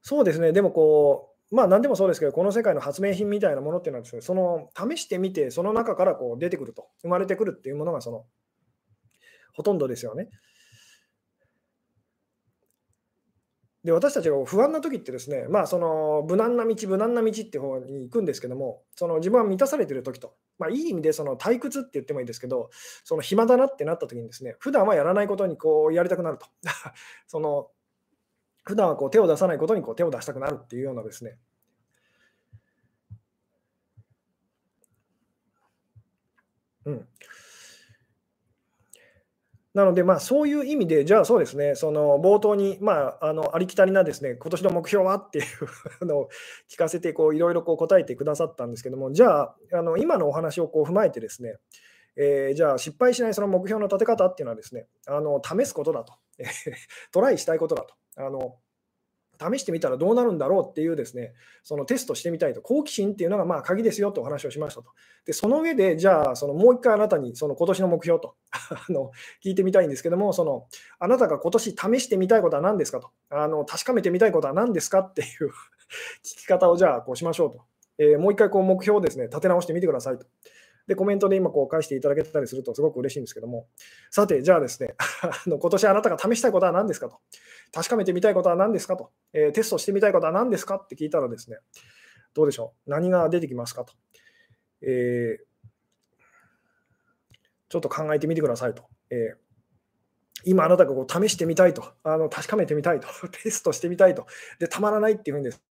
A: そうですね。でもこうまあ何でもそうですけど、この世界の発明品みたいなものっていうのはですね、その試してみて、その中からこう出てくると、生まれてくるっていうものがそのほとんどですよね。で私たちが不安な時ってですね、まあ、その無難な道、無難な道って方に行くんですけども、その自分は満たされてる時と、まあ、いい意味でその退屈って言ってもいいですけど、その暇だなってなった時にですね、普段はやらないことにこうやりたくなると。その普段はこう手を出さないことにこう手を出したくなるっていうようなですね。うん、なので、まあ、そういう意味で、じゃあそうですね、その冒頭に、まあ、あのありきたりなですね、今年の目標はっていうのを聞かせて、こういろいろこう答えてくださったんですけども、じゃあ、あの今のお話をこう踏まえてですね、えー、じゃあ失敗しないその目標の立て方っていうのはですね、あの試すことだと、トライしたいことだと。あの試してみたらどうなるんだろうっていうですね、そのテストしてみたいと、好奇心っていうのがまあ鍵ですよとお話をしましたと。で、その上で、じゃあ、そのもう一回あなたにその今年の目標と あの聞いてみたいんですけども、そのあなたが今年試してみたいことは何ですかと、あの確かめてみたいことは何ですかっていう 聞き方をじゃあこうしましょうと。えー、もう一回こう目標をですね、立て直してみてくださいと。で、コメントで今こう返していただけたりするとすごく嬉しいんですけども、さて、じゃあですね、あの今年あなたが試したいことは何ですかと、確かめてみたいことは何ですかと、えー、テストしてみたいことは何ですかって聞いたらですね、どうでしょう、何が出てきますかと。えー、ちょっと考えてみてくださいと。えー今あなたがこう試してみたいと、あの確かめてみたいと、テストしてみたいと、でたまらないっていうふうにです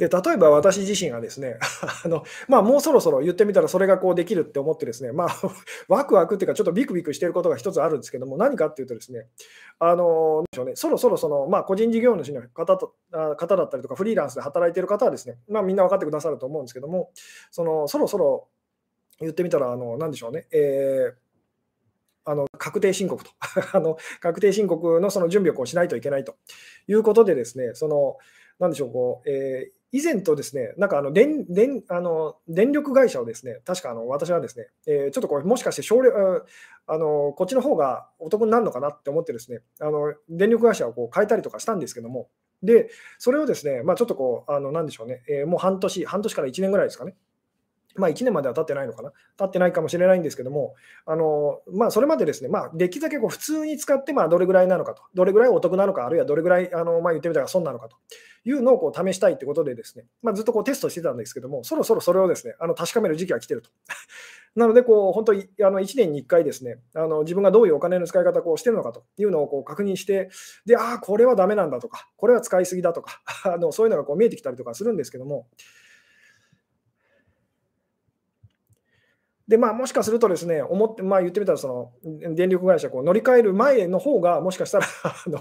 A: で、例えば私自身がですね、あの、まあ、もうそろそろ言ってみたらそれがこうできるって思ってですね、まあ、ワクワクっていうかちょっとビクビクしてることが一つあるんですけども、何かっていうとですね、あの、でしょうね、そろそろその、まあ、個人事業主の方と方だったりとか、フリーランスで働いてる方はですね、まあ、みんな分かってくださると思うんですけども、その、そろそろ言ってみたら、あの、なんでしょうね、えーあの確定申告と あの、確定申告のその準備をこうしないといけないということで、ですねそのなんでしょう、こうえー、以前とですね、なんかあの電電あの電力会社をですね、確かあの私はですね、えー、ちょっとこれ、もしかして少量あのこっちの方がお得になるのかなって思ってですね、あの電力会社をこう変えたりとかしたんですけども、で、それをですね、まあ、ちょっとこう、あのなんでしょうね、えー、もう半年、半年から1年ぐらいですかね、まあ、1年までは経ってないのかな、経ってないかもしれないんですけども、あのまあ、それまでですね、まあ、できるだけこう普通に使って、まあ、どれぐらいなのかと、どれぐらいお得なのか、あるいはどれぐらいあの、まあ、言ってみたら損なのかというのをこう試したいということで、ですね、まあ、ずっとこうテストしてたんですけども、そろそろそれをですねあの確かめる時期が来てると。なので、こう本当にあの1年に1回ですね、あの自分がどういうお金の使い方をしてるのかというのをこう確認して、で、ああ、これはダメなんだとか、これは使いすぎだとか、あのそういうのがこう見えてきたりとかするんですけども、で、まあ、もしかするとですね、思って、まあ、言ってみたら、その電力会社こう乗り換える前の方が、もしかしたら あの、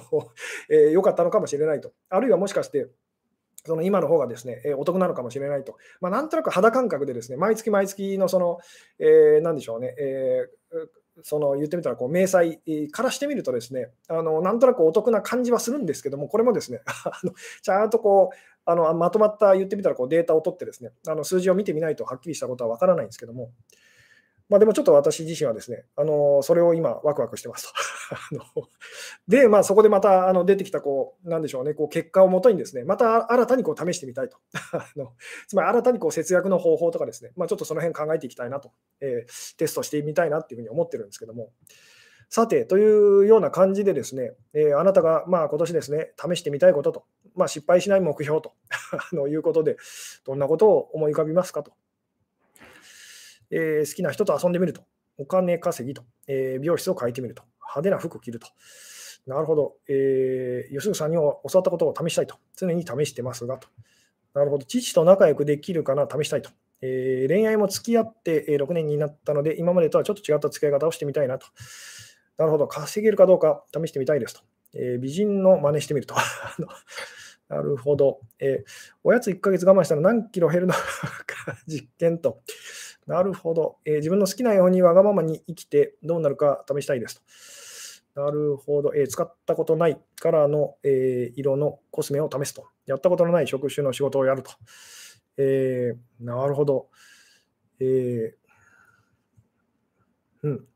A: えー、かったのかもしれないと。あるいはもしかして、その今の方がですね、えー、お得なのかもしれないと。まあ、なんとなく肌感覚でですね、毎月毎月のその、えー、なんでしょうね、えー、その言ってみたらこう明細からしてみるとですねあのなんとなくお得な感じはするんですけどもこれもですね あのちゃんとこうあのまとまった言ってみたらこうデータを取ってですねあの数字を見てみないとはっきりしたことはわからないんですけどもまあ、でもちょっと私自身はですね、あのそれを今、ワクワクしてますと。で、まあ、そこでまたあの出てきたこう、なんでしょうね、こう結果をもとにですね、また新たにこう試してみたいと。あのつまり新たにこう節約の方法とかですね、まあ、ちょっとその辺考えていきたいなと、えー、テストしてみたいなっていうふうに思ってるんですけども。さて、というような感じでですね、えー、あなたがまあ今年ですね、試してみたいことと、まあ、失敗しない目標と あのいうことで、どんなことを思い浮かびますかとえー、好きな人と遊んでみると。お金稼ぎと。えー、美容室を変えてみると。派手な服を着ると。なるほど。えー、吉純さんに教わったことを試したいと。常に試してますがと。なるほど。父と仲良くできるかな、試したいと。えー、恋愛も付き合って6年になったので、今までとはちょっと違った付き合い方をしてみたいなと。なるほど。稼げるかどうか試してみたいですと。えー、美人の真似してみると。なるほど。えー、おやつ1ヶ月我慢したら何キロ減るのか 実験と。なるほど、えー、自分の好きなようにわがままに生きてどうなるか試したいですと。なるほど、えー、使ったことないカラーの、えー、色のコスメを試すと。やったことのない職種の仕事をやると。え、なるほど。えうん。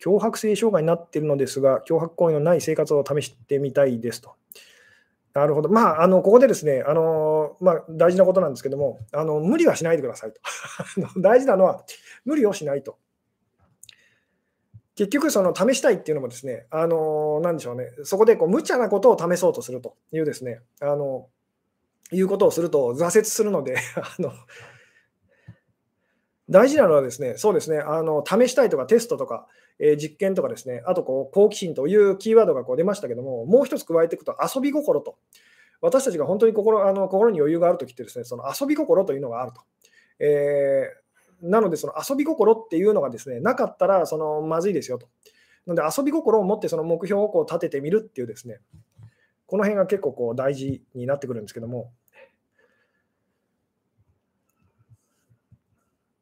A: 脅迫性障害になっているのですが、脅迫行為のない生活を試してみたいですと。なるほど。まあ、あの、ここでですね、あの、まあ、大事なことなんですけども、あの、無理はしないでくださいと。大事なのは、無理をしないと。結局、その試したいっていうのもですね、あの、なんでしょうね、そこでこう無茶なことを試そうとするというですね、あの、いうことをすると挫折するので、あの、大事なのはですね、そうですね、あの試したいとかテストとか、え、実験とかですね、あとこう好奇心というキーワードがこう出ましたけども、もう一つ加えていくと遊び心と。私たちが本当に心あの心に余裕があるときってですね、その遊び心というのがあると。えー、なので、その遊び心っていうのがですね、なかったらそのまずいですよと。なので、遊び心を持ってその目標をこう立ててみるっていうですね、この辺が結構こう大事になってくるんですけども、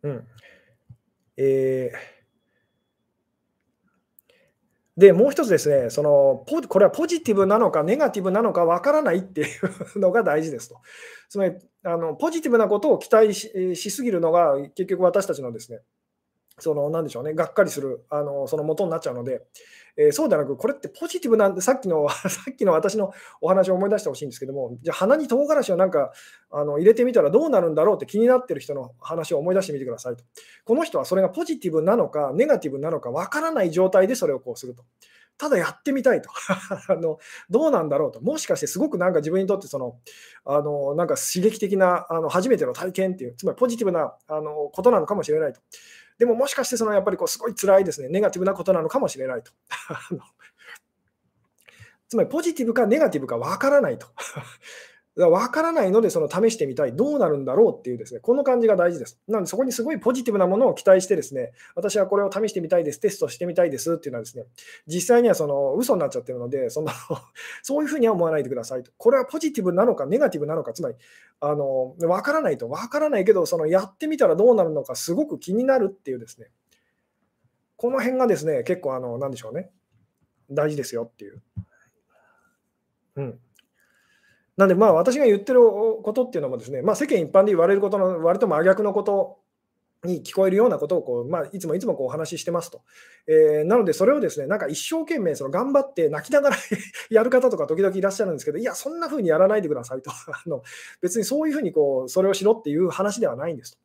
A: うん。えーで、もう一つですね、そのポこれはポジティブなのかネガティブなのかわからないっていうのが大事ですと。つまりあの、ポジティブなことを期待ししすぎるのが結局私たちのですね、その、なんでしょうね、がっかりする、あの、その元になっちゃうので、えー、そうではなく、これってポジティブなんで、さっきの さっきの私のお話を思い出してほしいんですけども、じゃあ鼻に唐辛子をなんかあの入れてみたらどうなるんだろうって気になってる人の話を思い出してみてくださいと。この人はそれがポジティブなのか、ネガティブなのかわからない状態でそれをこうすると。ただやってみたいと あの。どうなんだろうと。もしかしてすごくなんか自分にとってその、あのなんか刺激的なあの初めての体験っていう、つまりポジティブなあのことなのかもしれないと。でももしかしてそのやっぱりこうすごい辛いですね、ネガティブなことなのかもしれないと。つまりポジティブかネガティブかわからないと。わからないので、その試してみたい、どうなるんだろうっていうですね、この感じが大事です。なので、そこにすごいポジティブなものを期待してですね、私はこれを試してみたいです、テストしてみたいですっていうのはですね、実際にはその嘘になっちゃってるので、その そういうふうには思わないでくださいと。これはポジティブなのか、ネガティブなのか、つまり、あの、わからないと、わからないけど、そのやってみたらどうなるのか、すごく気になるっていうですね、この辺がですね、結構、あの、なんでしょうね、大事ですよっていう。うん。なんで、まあ、私が言ってることっていうのもですね、まあ、世間一般で言われることの割と真逆のことに聞こえるようなことをこう、まあ、いつもいつもこうお話ししてますと。えー、なので、それをですね、なんか一生懸命その頑張って泣きながら やる方とか時々いらっしゃるんですけど、いや、そんな風にやらないでくださいと。あの別にそういうふうにこうそれをしろっていう話ではないんですと。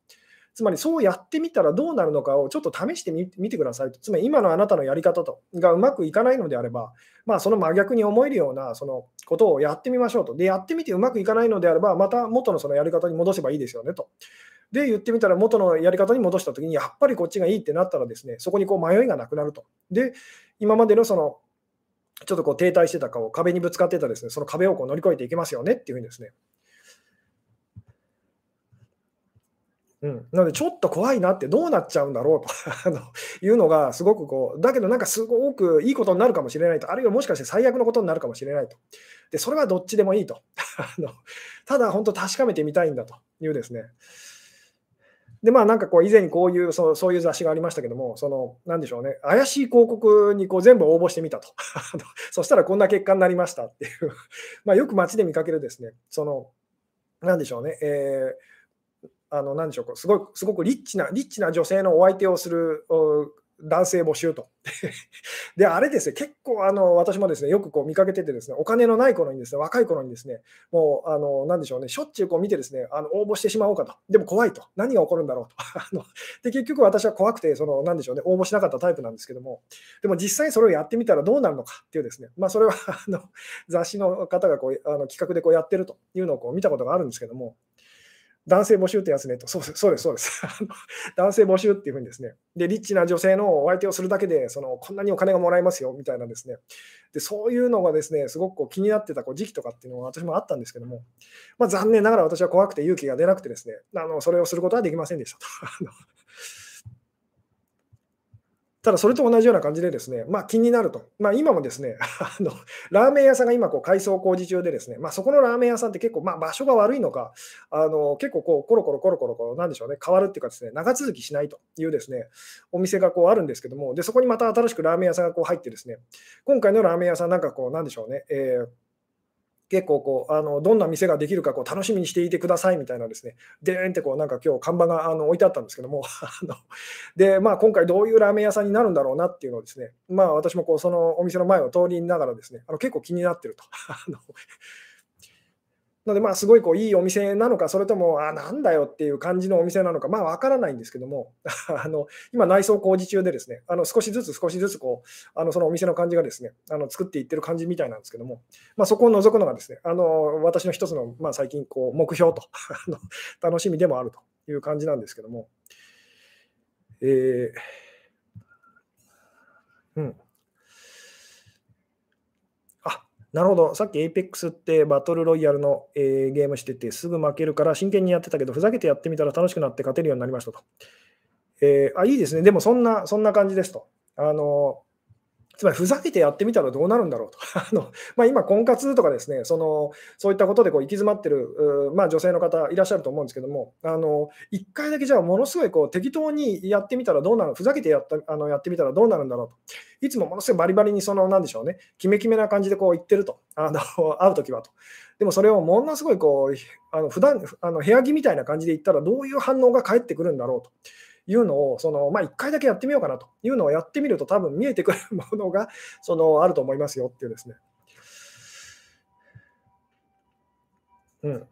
A: つまりそうやってみたらどうなるのかをちょっと試してみてくださいと。つまり今のあなたのやり方とがうまくいかないのであれば、まあ、その真逆に思えるようなそのことをやってみましょうと。で、やってみてうまくいかないのであれば、また元のそのやり方に戻せばいいですよねと。で、言ってみたら元のやり方に戻したときに、やっぱりこっちがいいってなったらですね、そこにこう迷いがなくなると。で、今までのそのちょっとこう停滞してたかを壁にぶつかってたですね、その壁をこう乗り越えていけますよねっていうふうにですね、うん、なので、ちょっと怖いなって、どうなっちゃうんだろうと いうのが、すごくこう、だけどなんかすごくいいことになるかもしれないと、あるいはもしかして最悪のことになるかもしれないと。で、それはどっちでもいいと。あのただ、本当確かめてみたいんだというですね。で、まあなんかこう、以前こういうそうそういう雑誌がありましたけども、その、なんでしょうね、怪しい広告にこう全部応募してみたと。そしたらこんな結果になりましたっていうまあよく街で見かけるですね、その、なんでしょうね、えーあの、なんでしょう、すごい、すごくリッチな、リッチな女性のお相手をする男性募集と。で、あれですね、結構あの私もですね、よくこう見かけててですね、お金のない頃にですね、若い頃にですね、もう、あの、なんでしょうね、しょっちゅうこう見てですね、あの応募してしまおうかと。でも怖いと。何が起こるんだろうと。あので、結局私は怖くて、その、なんでしょうね、応募しなかったタイプなんですけども、でも実際それをやってみたらどうなるのかっていうですね、まあ、それはあの雑誌の方がこうあの企画でこうやってるというのをこう見たことがあるんですけども、男性募集ってやつねと、そうですそうです、そうです。男性募集っていうふうにですね、で、リッチな女性のお相手をするだけで、そのこんなにお金がもらえますよみたいなですね、でそういうのがですね、すごくこう気になってたこう時期とかっていうのは私もあったんですけども、まあ、残念ながら私は怖くて勇気が出なくてですね、あのそれをすることはできませんでしたと。ただそれと同じような感じでですね、まあ、気になると。まあ、今もですね、あのラーメン屋さんが今こう改装工事中でですね、まあ、そこのラーメン屋さんって結構まあ場所が悪いのか、あの結構こうコロコロコロコロこうなんでしょうね、変わるっていうかですね、長続きしないというですね、お店がこうあるんですけども、でそこにまた新しくラーメン屋さんがこう入ってですね、今回のラーメン屋さんなんかこうなんでしょうね、えー結構こうあのどんな店ができるかこう楽しみにしていてくださいみたいなですね、でーんってこうなんか今日看板があの置いてあったんですけども、あのでまあ、今回どういうラーメン屋さんになるんだろうなっていうのをですね、まあ、私もこうそのお店の前を通りながらですね、あの結構気になってると。ので、まあ、すごいこういいお店なのか、それとも、あ、なんだよっていう感じのお店なのか、まあ、わからないんですけども、あの今、内装工事中でですね、あの少しずつ少しずつこうあのそのお店の感じがですね、あの作っていってる感じみたいなんですけども、まあ、そこを除くのがですね、あの私の一つの、まあ、最近こう目標と あの楽しみでもあるという感じなんですけども、えーうん。なるほど、さっき Apex ってバトルロイヤルの、えー、ゲームしてて、すぐ負けるから真剣にやってたけど、ふざけてやってみたら楽しくなって勝てるようになりましたと。えー、あいいですね、でもそんなそんな感じですと。あのつまりふざけてやってみたらどうなるんだろうと。あのまあ、今、婚活とかですね、そのそういったことでこう行き詰まってる、まあ、女性の方いらっしゃると思うんですけども、あの1回だけじゃあものすごいこう適当にやってみたらどうなる、ふざけてやったあのやってみたらどうなるんだろうと。いつもものすごいバリバリにその、なんでしょうね、キメキメな感じでこう言ってると、あの会うときはと。でもそれをものすごいこう、あの普段あの部屋着みたいな感じで言ったらどういう反応が返ってくるんだろうと。いうのを、そのまあ、1回だけやってみようかなというのをやってみると、多分見えてくるものが そのあると思いますよっていうですね。うん。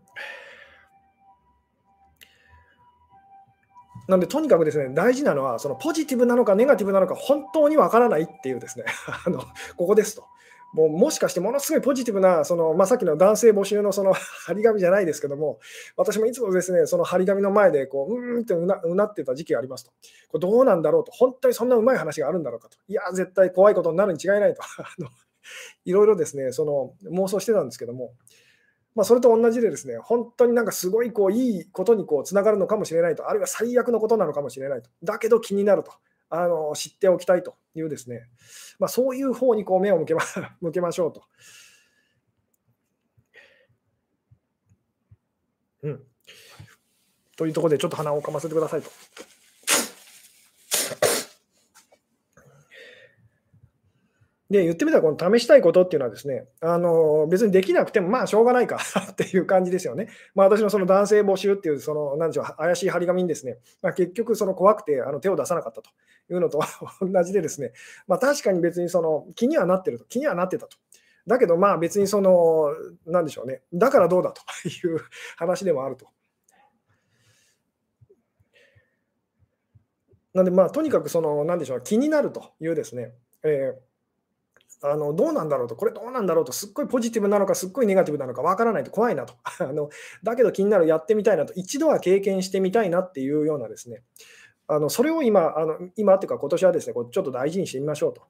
A: なんで、とにかくですね、大事なのは、そのポジティブなのかネガティブなのか、本当にわからないっていうですね、あのここですと。もうもしかしてものすごいポジティブな、そのまあ、さっきの男性募集のその 張り紙じゃないですけども、私もいつもですね、その張り紙の前でこう、うーんってうなうなってた時期がありますと。これどうなんだろうと、本当にそんなうまい話があるんだろうかと。いや、絶対怖いことになるに違いないと。いろいろですね、その妄想してたんですけども、まあ、それと同じでですね、本当になんかすごいこういいことにこうつながるのかもしれないと、あるいは最悪のことなのかもしれないと。だけど気になると。あの知っておきたいというですね、まあ、そういう方にこう目を向けま 向けましょうと。うん、というところでちょっと鼻をかませてくださいと。で、言ってみたら、この試したいことっていうのはですね、あの別にできなくても、まあ、しょうがないか っていう感じですよね。まあ、私のその男性募集っていう、その、なんでしょう、怪しい張り紙にですね、まあ、結局、その怖くてあの手を出さなかったというのと 同じでですね、まあ、確かに別にその気にはなってると、気にはなってたと。だけど、まあ別にその、なんでしょうね、だからどうだと いう話でもあると。なんで、まあ、とにかくその、なんでしょう、気になるというですね、えーあのどうなんだろうと、これどうなんだろうと、すっごいポジティブなのか、すっごいネガティブなのかわからないと怖いなと あの、だけど気になる、やってみたいなと、一度は経験してみたいなっていうようなですね、あのそれを今、あの今っていうか、今年はですね、こうちょっと大事にしてみましょうと。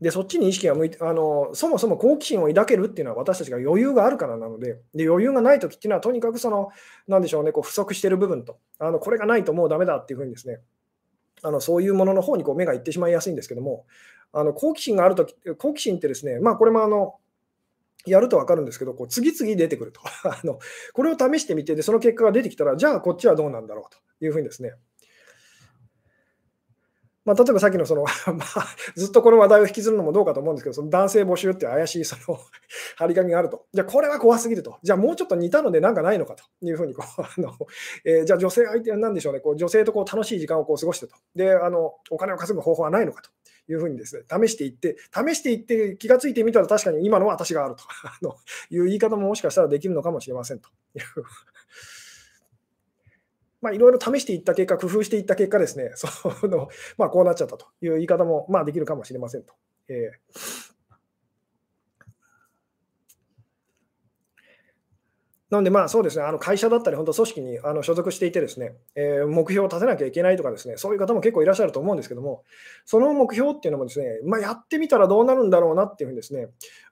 A: で、そっちに意識が向いて、あのそもそも好奇心を抱けるっていうのは私たちが余裕があるからなので、で余裕がないときっていうのは、とにかくその、なんでしょうね、こう不足してる部分と、あのこれがないともうダメだっていうふうにですね、あのそういうものの方にこう目がいってしまいやすいんですけども、あの好奇心があるとき、好奇心ってですね、まあ、これもあのやると分かるんですけど、こう次々出てくると あの。これを試してみてで、その結果が出てきたら、じゃあこっちはどうなんだろうというふうにですね、まあ、例えばさっきのその まあ、ずっとこの話題を引きずるのもどうかと思うんですけど、その男性募集って怪しいその 張り紙があると。じゃあこれは怖すぎると。じゃあもうちょっと似たのでなんかないのかというふうにこう あの、えー、じゃあ女性相手は何でしょうね、こう女性とこう楽しい時間をこう過ごしてと。で、あのお金を稼ぐ方法はないのかと。いうふうにですね、試していって、試していって気がついてみたら確かに今のは私があるという言い方ももしかしたらできるのかもしれませんというまあ、いろいろ試していった結果、工夫していった結果ですね、そのまあ、こうなっちゃったという言い方もまあできるかもしれませんと。えーなので、まあそうですね、あの会社だったり、本当、組織にあの所属していて、ですね、えー、目標を立てなきゃいけないとかですね、そういう方も結構いらっしゃると思うんですけども、その目標っていうのもですね、まあ、やってみたらどうなるんだろうなっていうふうにですね、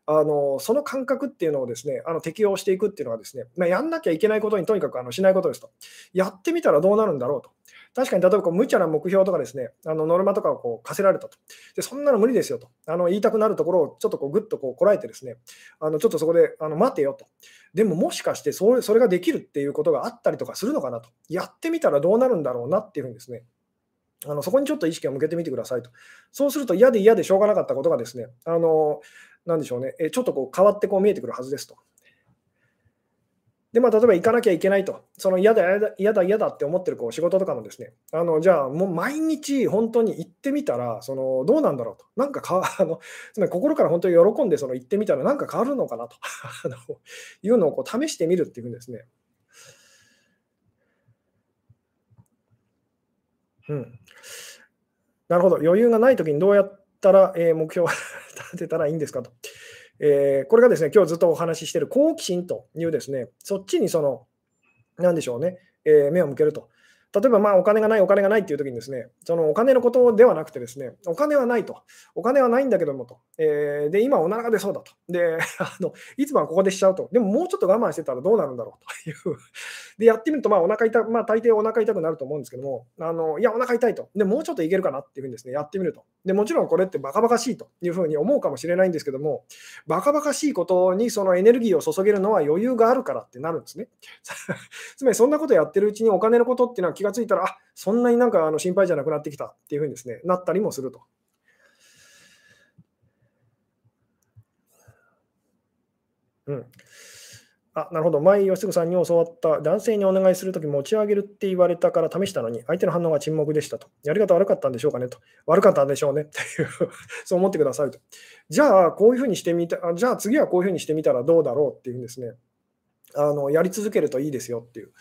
A: あのその感覚っていうのをですね、あの適用していくっていうのはですね、まあ、やんなきゃいけないことにとにかくあのしないことですと。やってみたらどうなるんだろうと。確かに例えばこう無茶な目標とかですね、あのノルマとかをこう課せられたと。で、そんなの無理ですよと。あの言いたくなるところをちょっとこうぐっとこうこらえてですね、あのちょっとそこであの待てよと。でももしかしてそれそれができるっていうことがあったりとかするのかなと。やってみたらどうなるんだろうなっていうふうにですね、あのそこにちょっと意識を向けてみてくださいと。そうすると嫌で嫌でしょうがなかったことがですね、あのなでしょうね、えちょっとこう変わってこう見えてくるはずですと。で、まあ、例えば行かなきゃいけないと、その嫌だ、嫌だ、嫌だ、って思ってるこう仕事とかもですね、あのじゃあ、もう毎日本当に行ってみたら、そのどうなんだろうと、なんかか あのつまり心から本当に喜んでその行ってみたら、なんか変わるのかなと。あのいうのをこう試してみるっていうふうにですね。うん、なるほど、余裕がないときにどうやったら、えー、目標を 立てたらいいんですかと。えー、これがですね、今日ずっとお話ししている好奇心というですね、そっちにその、なんでしょうね、えー、目を向けると。例えば、まあ、お金がない、お金がないっていう時にですね、そのお金のことではなくてですね、お金はないと。お金はないんだけどもと。えー、で、今おならが出そうだと。で、あのいつもはここでしちゃうと。でも、もうちょっと我慢してたらどうなるんだろうという。で、やってみると、まあ、お腹痛まあ、大抵お腹痛くなると思うんですけども、あのいや、お腹痛いと。で、もうちょっといけるかなっていうふうにですね、やってみると。で、もちろんこれってバカバカしいというふうに思うかもしれないんですけども、バカバカしいことにそのエネルギーを注げるのは余裕があるからってなるんですね。つまり、そんなことやってるうちにお金のことっていうのは気がついたら、あそんなになんかあの心配じゃなくなってきたっていうふうにですね、なったりもすると。うん。あ、なるほど。前、吉嗣さんに教わった男性にお願いするとき持ち上げるって言われたから試したのに、相手の反応が沈黙でしたと。やり方悪かったんでしょうかねと。悪かったんでしょうねっていう そう思ってくださいと。じゃあ、こういうふうにしてみた、じゃあ次はこういうふうにしてみたらどうだろうっていうんですね。あのやり続けるといいですよっていう。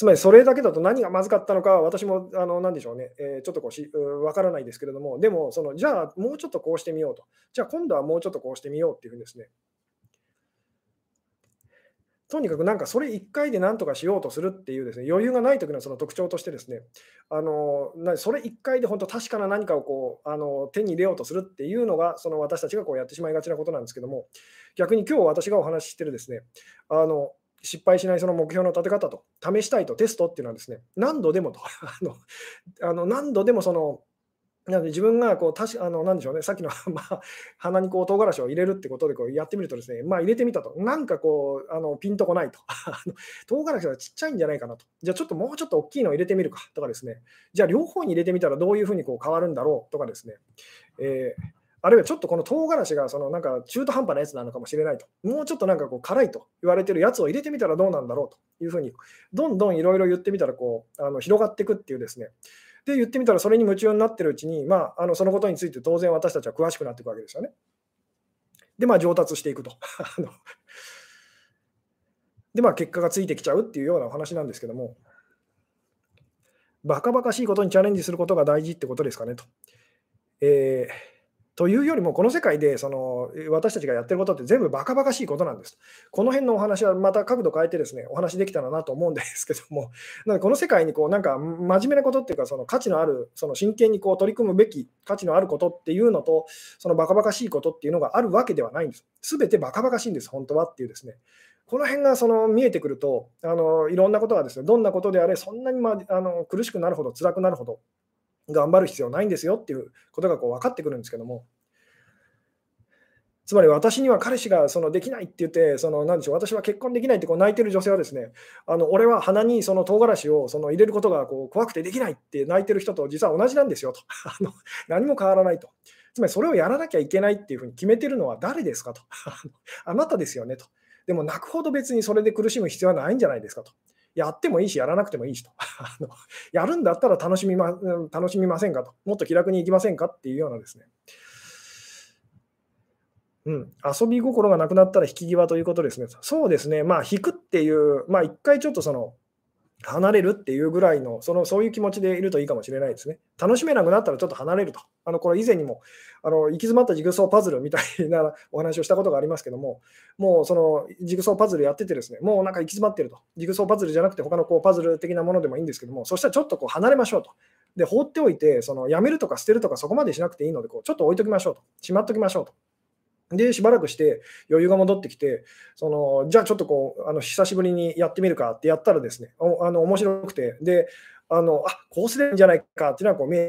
A: つまりそれだけだと何がまずかったのか、私もあの何でしょうね、えー、ちょっとこうし分からないですけれども、でもその、じゃあもうちょっとこうしてみようと、じゃあ今度はもうちょっとこうしてみようっていうふうにですね、とにかくなんかそれ1回で何とかしようとするっていうですね余裕がない時のその特徴としてですね。あのそれ1回で本当確かな何かをこうあの手に入れようとするっていうのがその私たちがこうやってしまいがちなことなんですけども。逆に今日私がお話ししてるですね。あの失敗しないその目標の立て方と、試したいとテストっていうのはですね、何度でもと、あのあの何度でもその、なので自分がこうたしあのなんでしょうね、さっきの まあ、鼻にこう唐辛子を入れるってことでこうやってみるとですね、まあ、入れてみたと、なんかこうあのピンとこないと。あの、唐辛子はちっちゃいんじゃないかなと、じゃあちょっともうちょっと大きいのを入れてみるかとかですね、じゃあ両方に入れてみたらどういうふうにこう変わるんだろうとかですね、えーあるいはちょっとこの唐辛子がそのなんか中途半端なやつなのかもしれないと、もうちょっとなんかこう辛いと言われてるやつを入れてみたらどうなんだろうというふうに、どんどんいろいろ言ってみたらこうあの広がっていくっていうですね、で言ってみたらそれに夢中になってるうちに、まあ、あのそのことについて当然私たちは詳しくなっていくわけですよね。で、まあ上達していくと。で、まあ結果がついてきちゃうっていうようなお話なんですけども、バカバカしいことにチャレンジすることが大事ってことですかねと。えーというよりも、この世界でその私たちがやってることって全部バカバカしいことなんです。この辺のお話はまた角度変えてですね、お話できたらなと思うんですけども、なのでこの世界にこうなんか真面目なことっていうか、その価値のある、その真剣にこう取り組むべき価値のあることっていうのと、そのバカバカしいことっていうのがあるわけではないんです。すべてバカバカしいんです、本当はっていうですね。この辺がその見えてくるとあの、いろんなことがですね、どんなことであれ、そんなに、まあの苦しくなるほど、辛くなるほど、頑張る必要ないんですよっていうことがこう分かってくるんですけども、つまり私には彼氏がそのできないって言って、その何でしょう私は結婚できないってこう泣いてる女性はですね、あの俺は鼻にその唐辛子をその入れることがこう怖くてできないって泣いてる人と実は同じなんですよと あの。何も変わらないと。つまりそれをやらなきゃいけないっていうふうに決めてるのは誰ですかと。あなたですよねと。でも泣くほど別にそれで苦しむ必要はないんじゃないですかと。やってもいいし、やらなくてもいいしと。やるんだったら楽しみま楽しみませんかと。もっと気楽にいきませんかっていうようなですね。うん、遊び心がなくなったら引き際ということですね。そうですね。まあ、引くっていう、まあ、一回ちょっとその、離れるっていうぐらいの、そのそういう気持ちでいるといいかもしれないですね。楽しめなくなったらちょっと離れると。あのこれ以前にもあの行き詰まったジグソーパズルみたいな お話をしたことがありますけども、もうそのジグソーパズルやっててですね、もうなんか行き詰まってると。ジグソーパズルじゃなくて他のこうパズル的なものでもいいんですけども、そしたらちょっとこう離れましょうと。で、放っておいて、そのやめるとか捨てるとかそこまでしなくていいので、こうちょっと置いときましょうと。しまっときましょうと。で、しばらくして余裕が戻ってきて、そのじゃあちょっとこうあの久しぶりにやってみるかってやったらですね、おあの面白くて、で、あのあこうすればいいんじゃないかっていうのはこう見え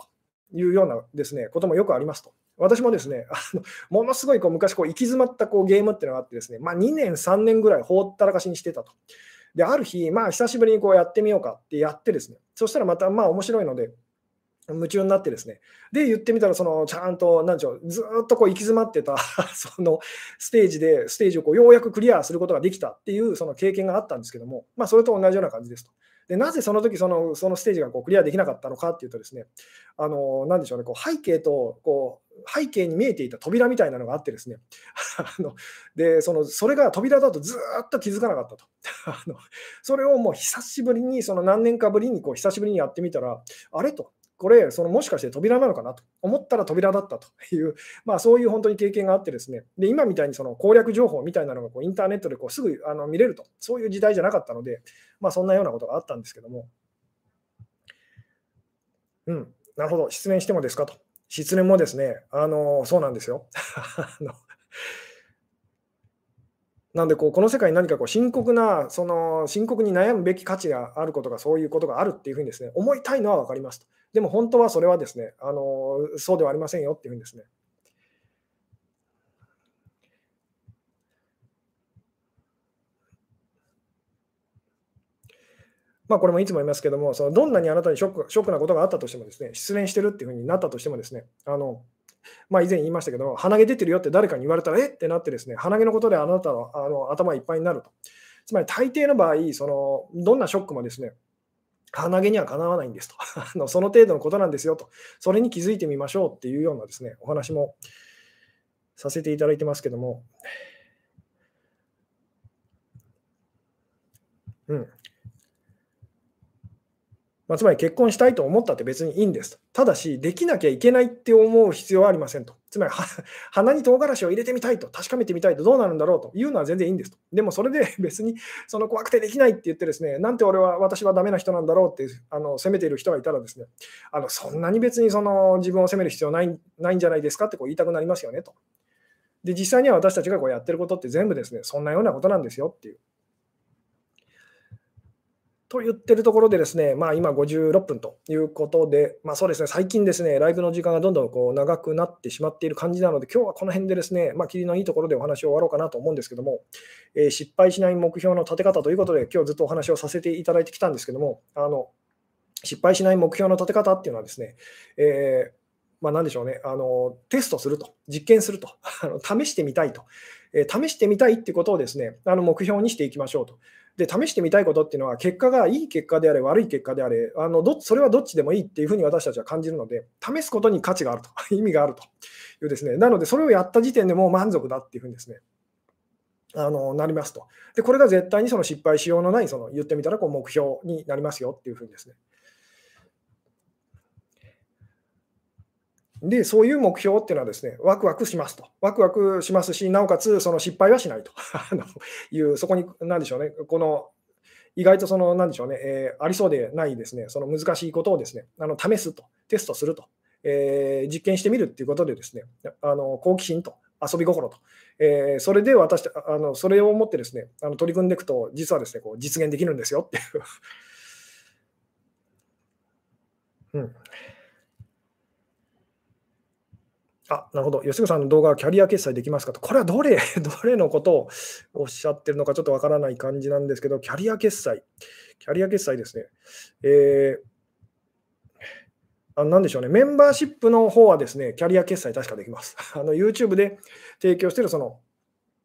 A: いうようなですねこともよくありますと。私もですね、あのものすごいこう昔こう行き詰まったこうゲームっていうのがあってですね、まあ、2年、3年ぐらいほったらかしにしてたと。で、ある日、まあ、久しぶりにこうやってみようかってやってですね、そしたらまたまあ面白いので、夢中になってですね、で、言ってみたら、そのちゃんと、なんでしょう、ずっとこう行き詰まってた そのステージで、ステージをこうようやくクリアすることができたっていうその経験があったんですけども、まあ、それと同じような感じですと。でなぜその時そのそのステージがこうクリアできなかったのかっていうとですね、あのなんでしょうね、こう背景とこう背景に見えていた扉みたいなのがあってですね、あのでそのそれが扉だとずっと気づかなかったと。あのそれをもう久しぶりに、その何年かぶりにこう久しぶりにやってみたら、あれと、これ、そのもしかして扉なのかなと。思ったら扉だったという、まあ、そういう本当に経験があってですね、で今みたいにその攻略情報みたいなのがこうインターネットでこうすぐあの見れると、そういう時代じゃなかったので、まあ、そんなようなことがあったんですけども、うん、なるほど、失念してもですかと。失念もですね、あのそうなんですよ。あの。なんでこう、この世界に何かこう深刻な、その深刻に悩むべき価値があることが、そういうことがあるっていうふうにですね、思いたいのは分かりますと。でも本当はそれはですね、あのそうではありませんよっていうふうにですね。まあ、これもいつも言いますけども、そのどんなにあなたにショックショックなことがあったとしてもですね、失恋してるっていうふうになったとしてもですね、あのまあ、以前言いましたけども、鼻毛出てるよって誰かに言われたら、えっ？てなってですね、鼻毛のことであなたのあの頭いっぱいになると。つまり大抵の場合、そのどんなショックもですね、鼻毛にはかなわないんですとあの。その程度のことなんですよと。それに気づいてみましょうっていうようなですね、お話もさせていただいてますけども。うん。まあ、つまり結婚したいと思ったって別にいいんですと。ただし、できなきゃいけないって思う必要はありませんと。つまり、鼻に唐辛子を入れてみたいと、確かめてみたいと、どうなるんだろうというのは全然いいんですと。でもそれで 別に、その怖くてできないって言ってですね、なんて俺は、私はダメな人なんだろうってあの責めている人がいたらですね、あのそんなに別にその自分を責める必要ないないんじゃないですかってこう言いたくなりますよねと。で、実際には私たちがこうやってることって全部ですね、そんなようなことなんですよっていう。と言ってるところでですね、まあ、今56分ということで、まあ、そうですね、最近ですね、ライブの時間がどんどんこう長くなってしまっている感じなので、今日はこの辺でですね、まあ、霧のいいところでお話を終わろうかなと思うんですけども、えー、失敗しない目標の立て方ということで、今日ずっとお話をさせていただいてきたんですけども、あの失敗しない目標の立て方っていうのはですね、えーまあ、何でしょうねあの、テストすると、実験すると、試してみたいと、えー、試してみたいってことをですねあの目標にしていきましょうと。で試してみたいことっていうのは、結果がいい結果であれ、悪い結果であれ、あのどそれはどっちでもいいっていうふうに私たちは感じるので、試すことに価値があると、意味があるというですね、なので、それをやった時点でもう満足だっていうふうにですね、あのなりますと。で、これが絶対にその失敗しようのない、その言ってみたらこう目標になりますよっていうふうにですね。で、そういう目標っていうのはですね、ワクワクしますと。ワクワクしますし、なおかつその失敗はしないと。いう、そこに、なんでしょうね、この意外とその、なんでしょうね、えー、ありそうでないですね、その難しいことをですね、あの試すと、テストすると、えー、実験してみるっていうことでですね、あの好奇心と遊び心と、えー、それで私あの、それを持ってですね、あの取り組んでいくと、実はですね、こう実現できるんですよっていう。うん。あ、なるほど。吉野さんの動画はキャリア決済できますかと。これはどれ、どれのことをおっしゃってるのかちょっとわからない感じなんですけど、キャリア決済。キャリア決済ですね。えー、あなんでしょうね。メンバーシップの方はですね、キャリア決済確かできます。あの YouTube で提供してるその、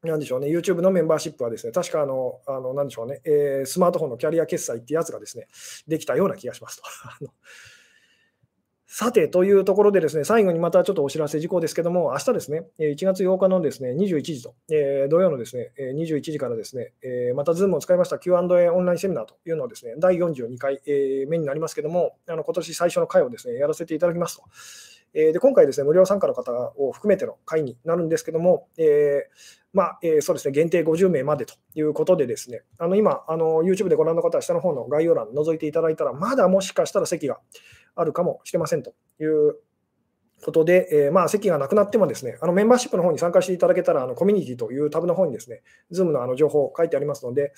A: なんでしょうね、YouTube のメンバーシップはですね、確かあの、あのなんでしょうね、えー、スマートフォンのキャリア決済ってやつがですね、できたような気がしますと。さて、というところでですね、最後にまたちょっとお知らせ事項ですけども、明日ですね、1月8日のですね、21時と、えー、土曜のですね、21時からですね、えー、また Zoom を使いました Q&A オンラインセミナーというのをですね、第42回、えー、目になりますけども、あの今年最初の回をですね、やらせていただきますと。えー、で今回ですね、無料参加の方を含めての回になるんですけども、えーまあえー、そうですね、限定50名までということでですね、あの今、あの YouTube でご覧の方は下の方の概要欄を覗いていただいたら、まだもしかしたら席があるかもしれませんということで、えー、まあ、席がなくなってもですね、あのメンバーシップの方に参加していただけたら、あのコミュニティというタブの方にですね、Zoom のあの情報書いてありますので、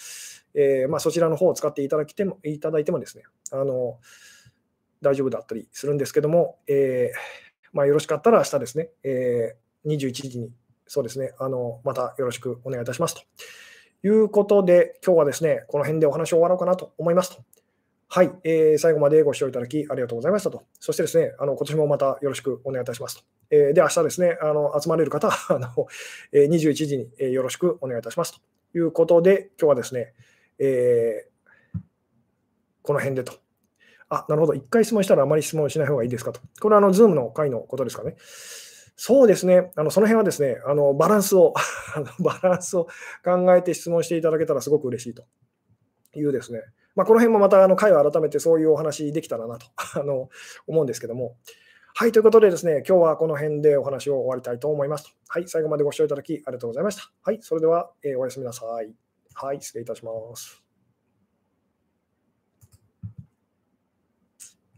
A: えー、まあ、そちらの方を使っていただきてもいただいてもですね、あの大丈夫だったりするんですけども、えー、まあ、よろしかったら明日ですね、え21時に、そうですね、あのまたよろしくお願いいたしますということで、今日はですね、この辺でお話を終わろうかなと思いますと。はい、えー、最後までご視聴いただきありがとうございましたと。そしてですね、あの今年もまたよろしくお願いいたしますと。えー、で、明日ですね、あの集まれる方は あの、えー、21時に、えー、よろしくお願いいたしますということで、今日はですね、えー、この辺でと。あ、なるほど。一回質問したらあまり質問しない方がいいですかと。これはあの、ズームの回のことですかね。そうですね。あのその辺はですね、あのバランスを バランスを考えて質問していただけたらすごく嬉しいというですね。まあ、この辺もまたあの回を改めてそういうお話できたらなと あの思うんですけども。はい、ということでですね、今日はこの辺でお話を終わりたいと思います。はい、最後までご視聴いただきありがとうございました。はい、それでは、えー、おやすみなさい。はい、失礼いたします。